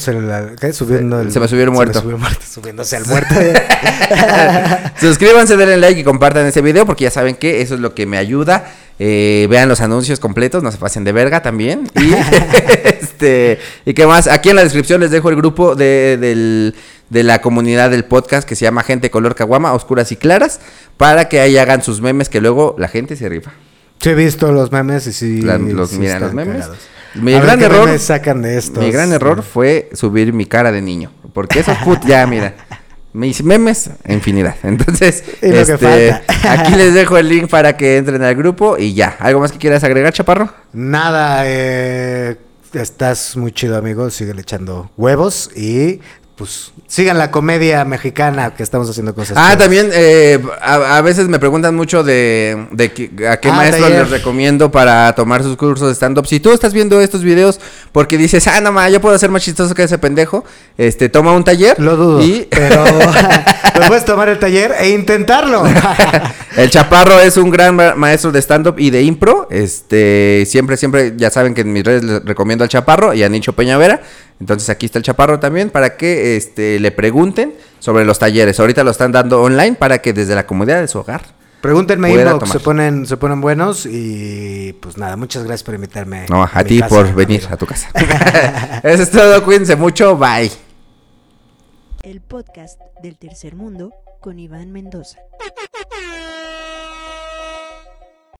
¿Qué? Subiendo el. Se me subió el muerto. subió muerto. Subiéndose al muerto. Suscríbanse, denle like y compartan este video porque ya saben que eso es lo que me ayuda. Eh, vean los anuncios completos, no se pasen de verga también. Y este y qué más, aquí en la descripción les dejo el grupo de, del- de la comunidad del podcast que se llama Gente Color Caguama, Oscuras y Claras, para que ahí hagan sus memes que luego la gente se rifa. Sí, he visto los memes y sí. La- los, sí miran los memes. cagados. Mi A gran error. memes sacan de estos. Mi gran error fue subir mi cara de niño. Porque esos put, ya, mira. Mis memes, infinidad. Entonces, este, aquí les dejo el link para que entren al grupo y ya. ¿Algo más que quieras agregar, Chaparro? Nada, eh, estás muy chido, amigo. Sigue echando huevos y pues sigan la comedia mexicana que estamos haciendo cosas. Ah, también eh, a, a veces me preguntan mucho de, de a qué Ah, maestro les recomiendo para tomar sus cursos de stand-up. Si tú estás viendo estos videos porque dices, ah, no ma, yo puedo ser más chistoso que ese pendejo, este, toma un taller. Lo dudo, Y pero puedes tomar el taller e intentarlo. El Chaparro es un gran ma- maestro de stand-up y de impro. Este, siempre, siempre, ya saben que en mis redes les recomiendo al Chaparro y a Nicho Peñavera. Entonces aquí está el Chaparro también para que este, le pregunten sobre los talleres. Ahorita lo están dando online para que desde la comodidad de su hogar. Pregúntenme inbox, tomar. se ponen, se ponen buenos y pues nada, muchas gracias por invitarme. No, a ti casa, por venir amigo. a tu casa. Eso es todo, cuídense mucho, bye. El podcast del tercer mundo con Iván Mendoza.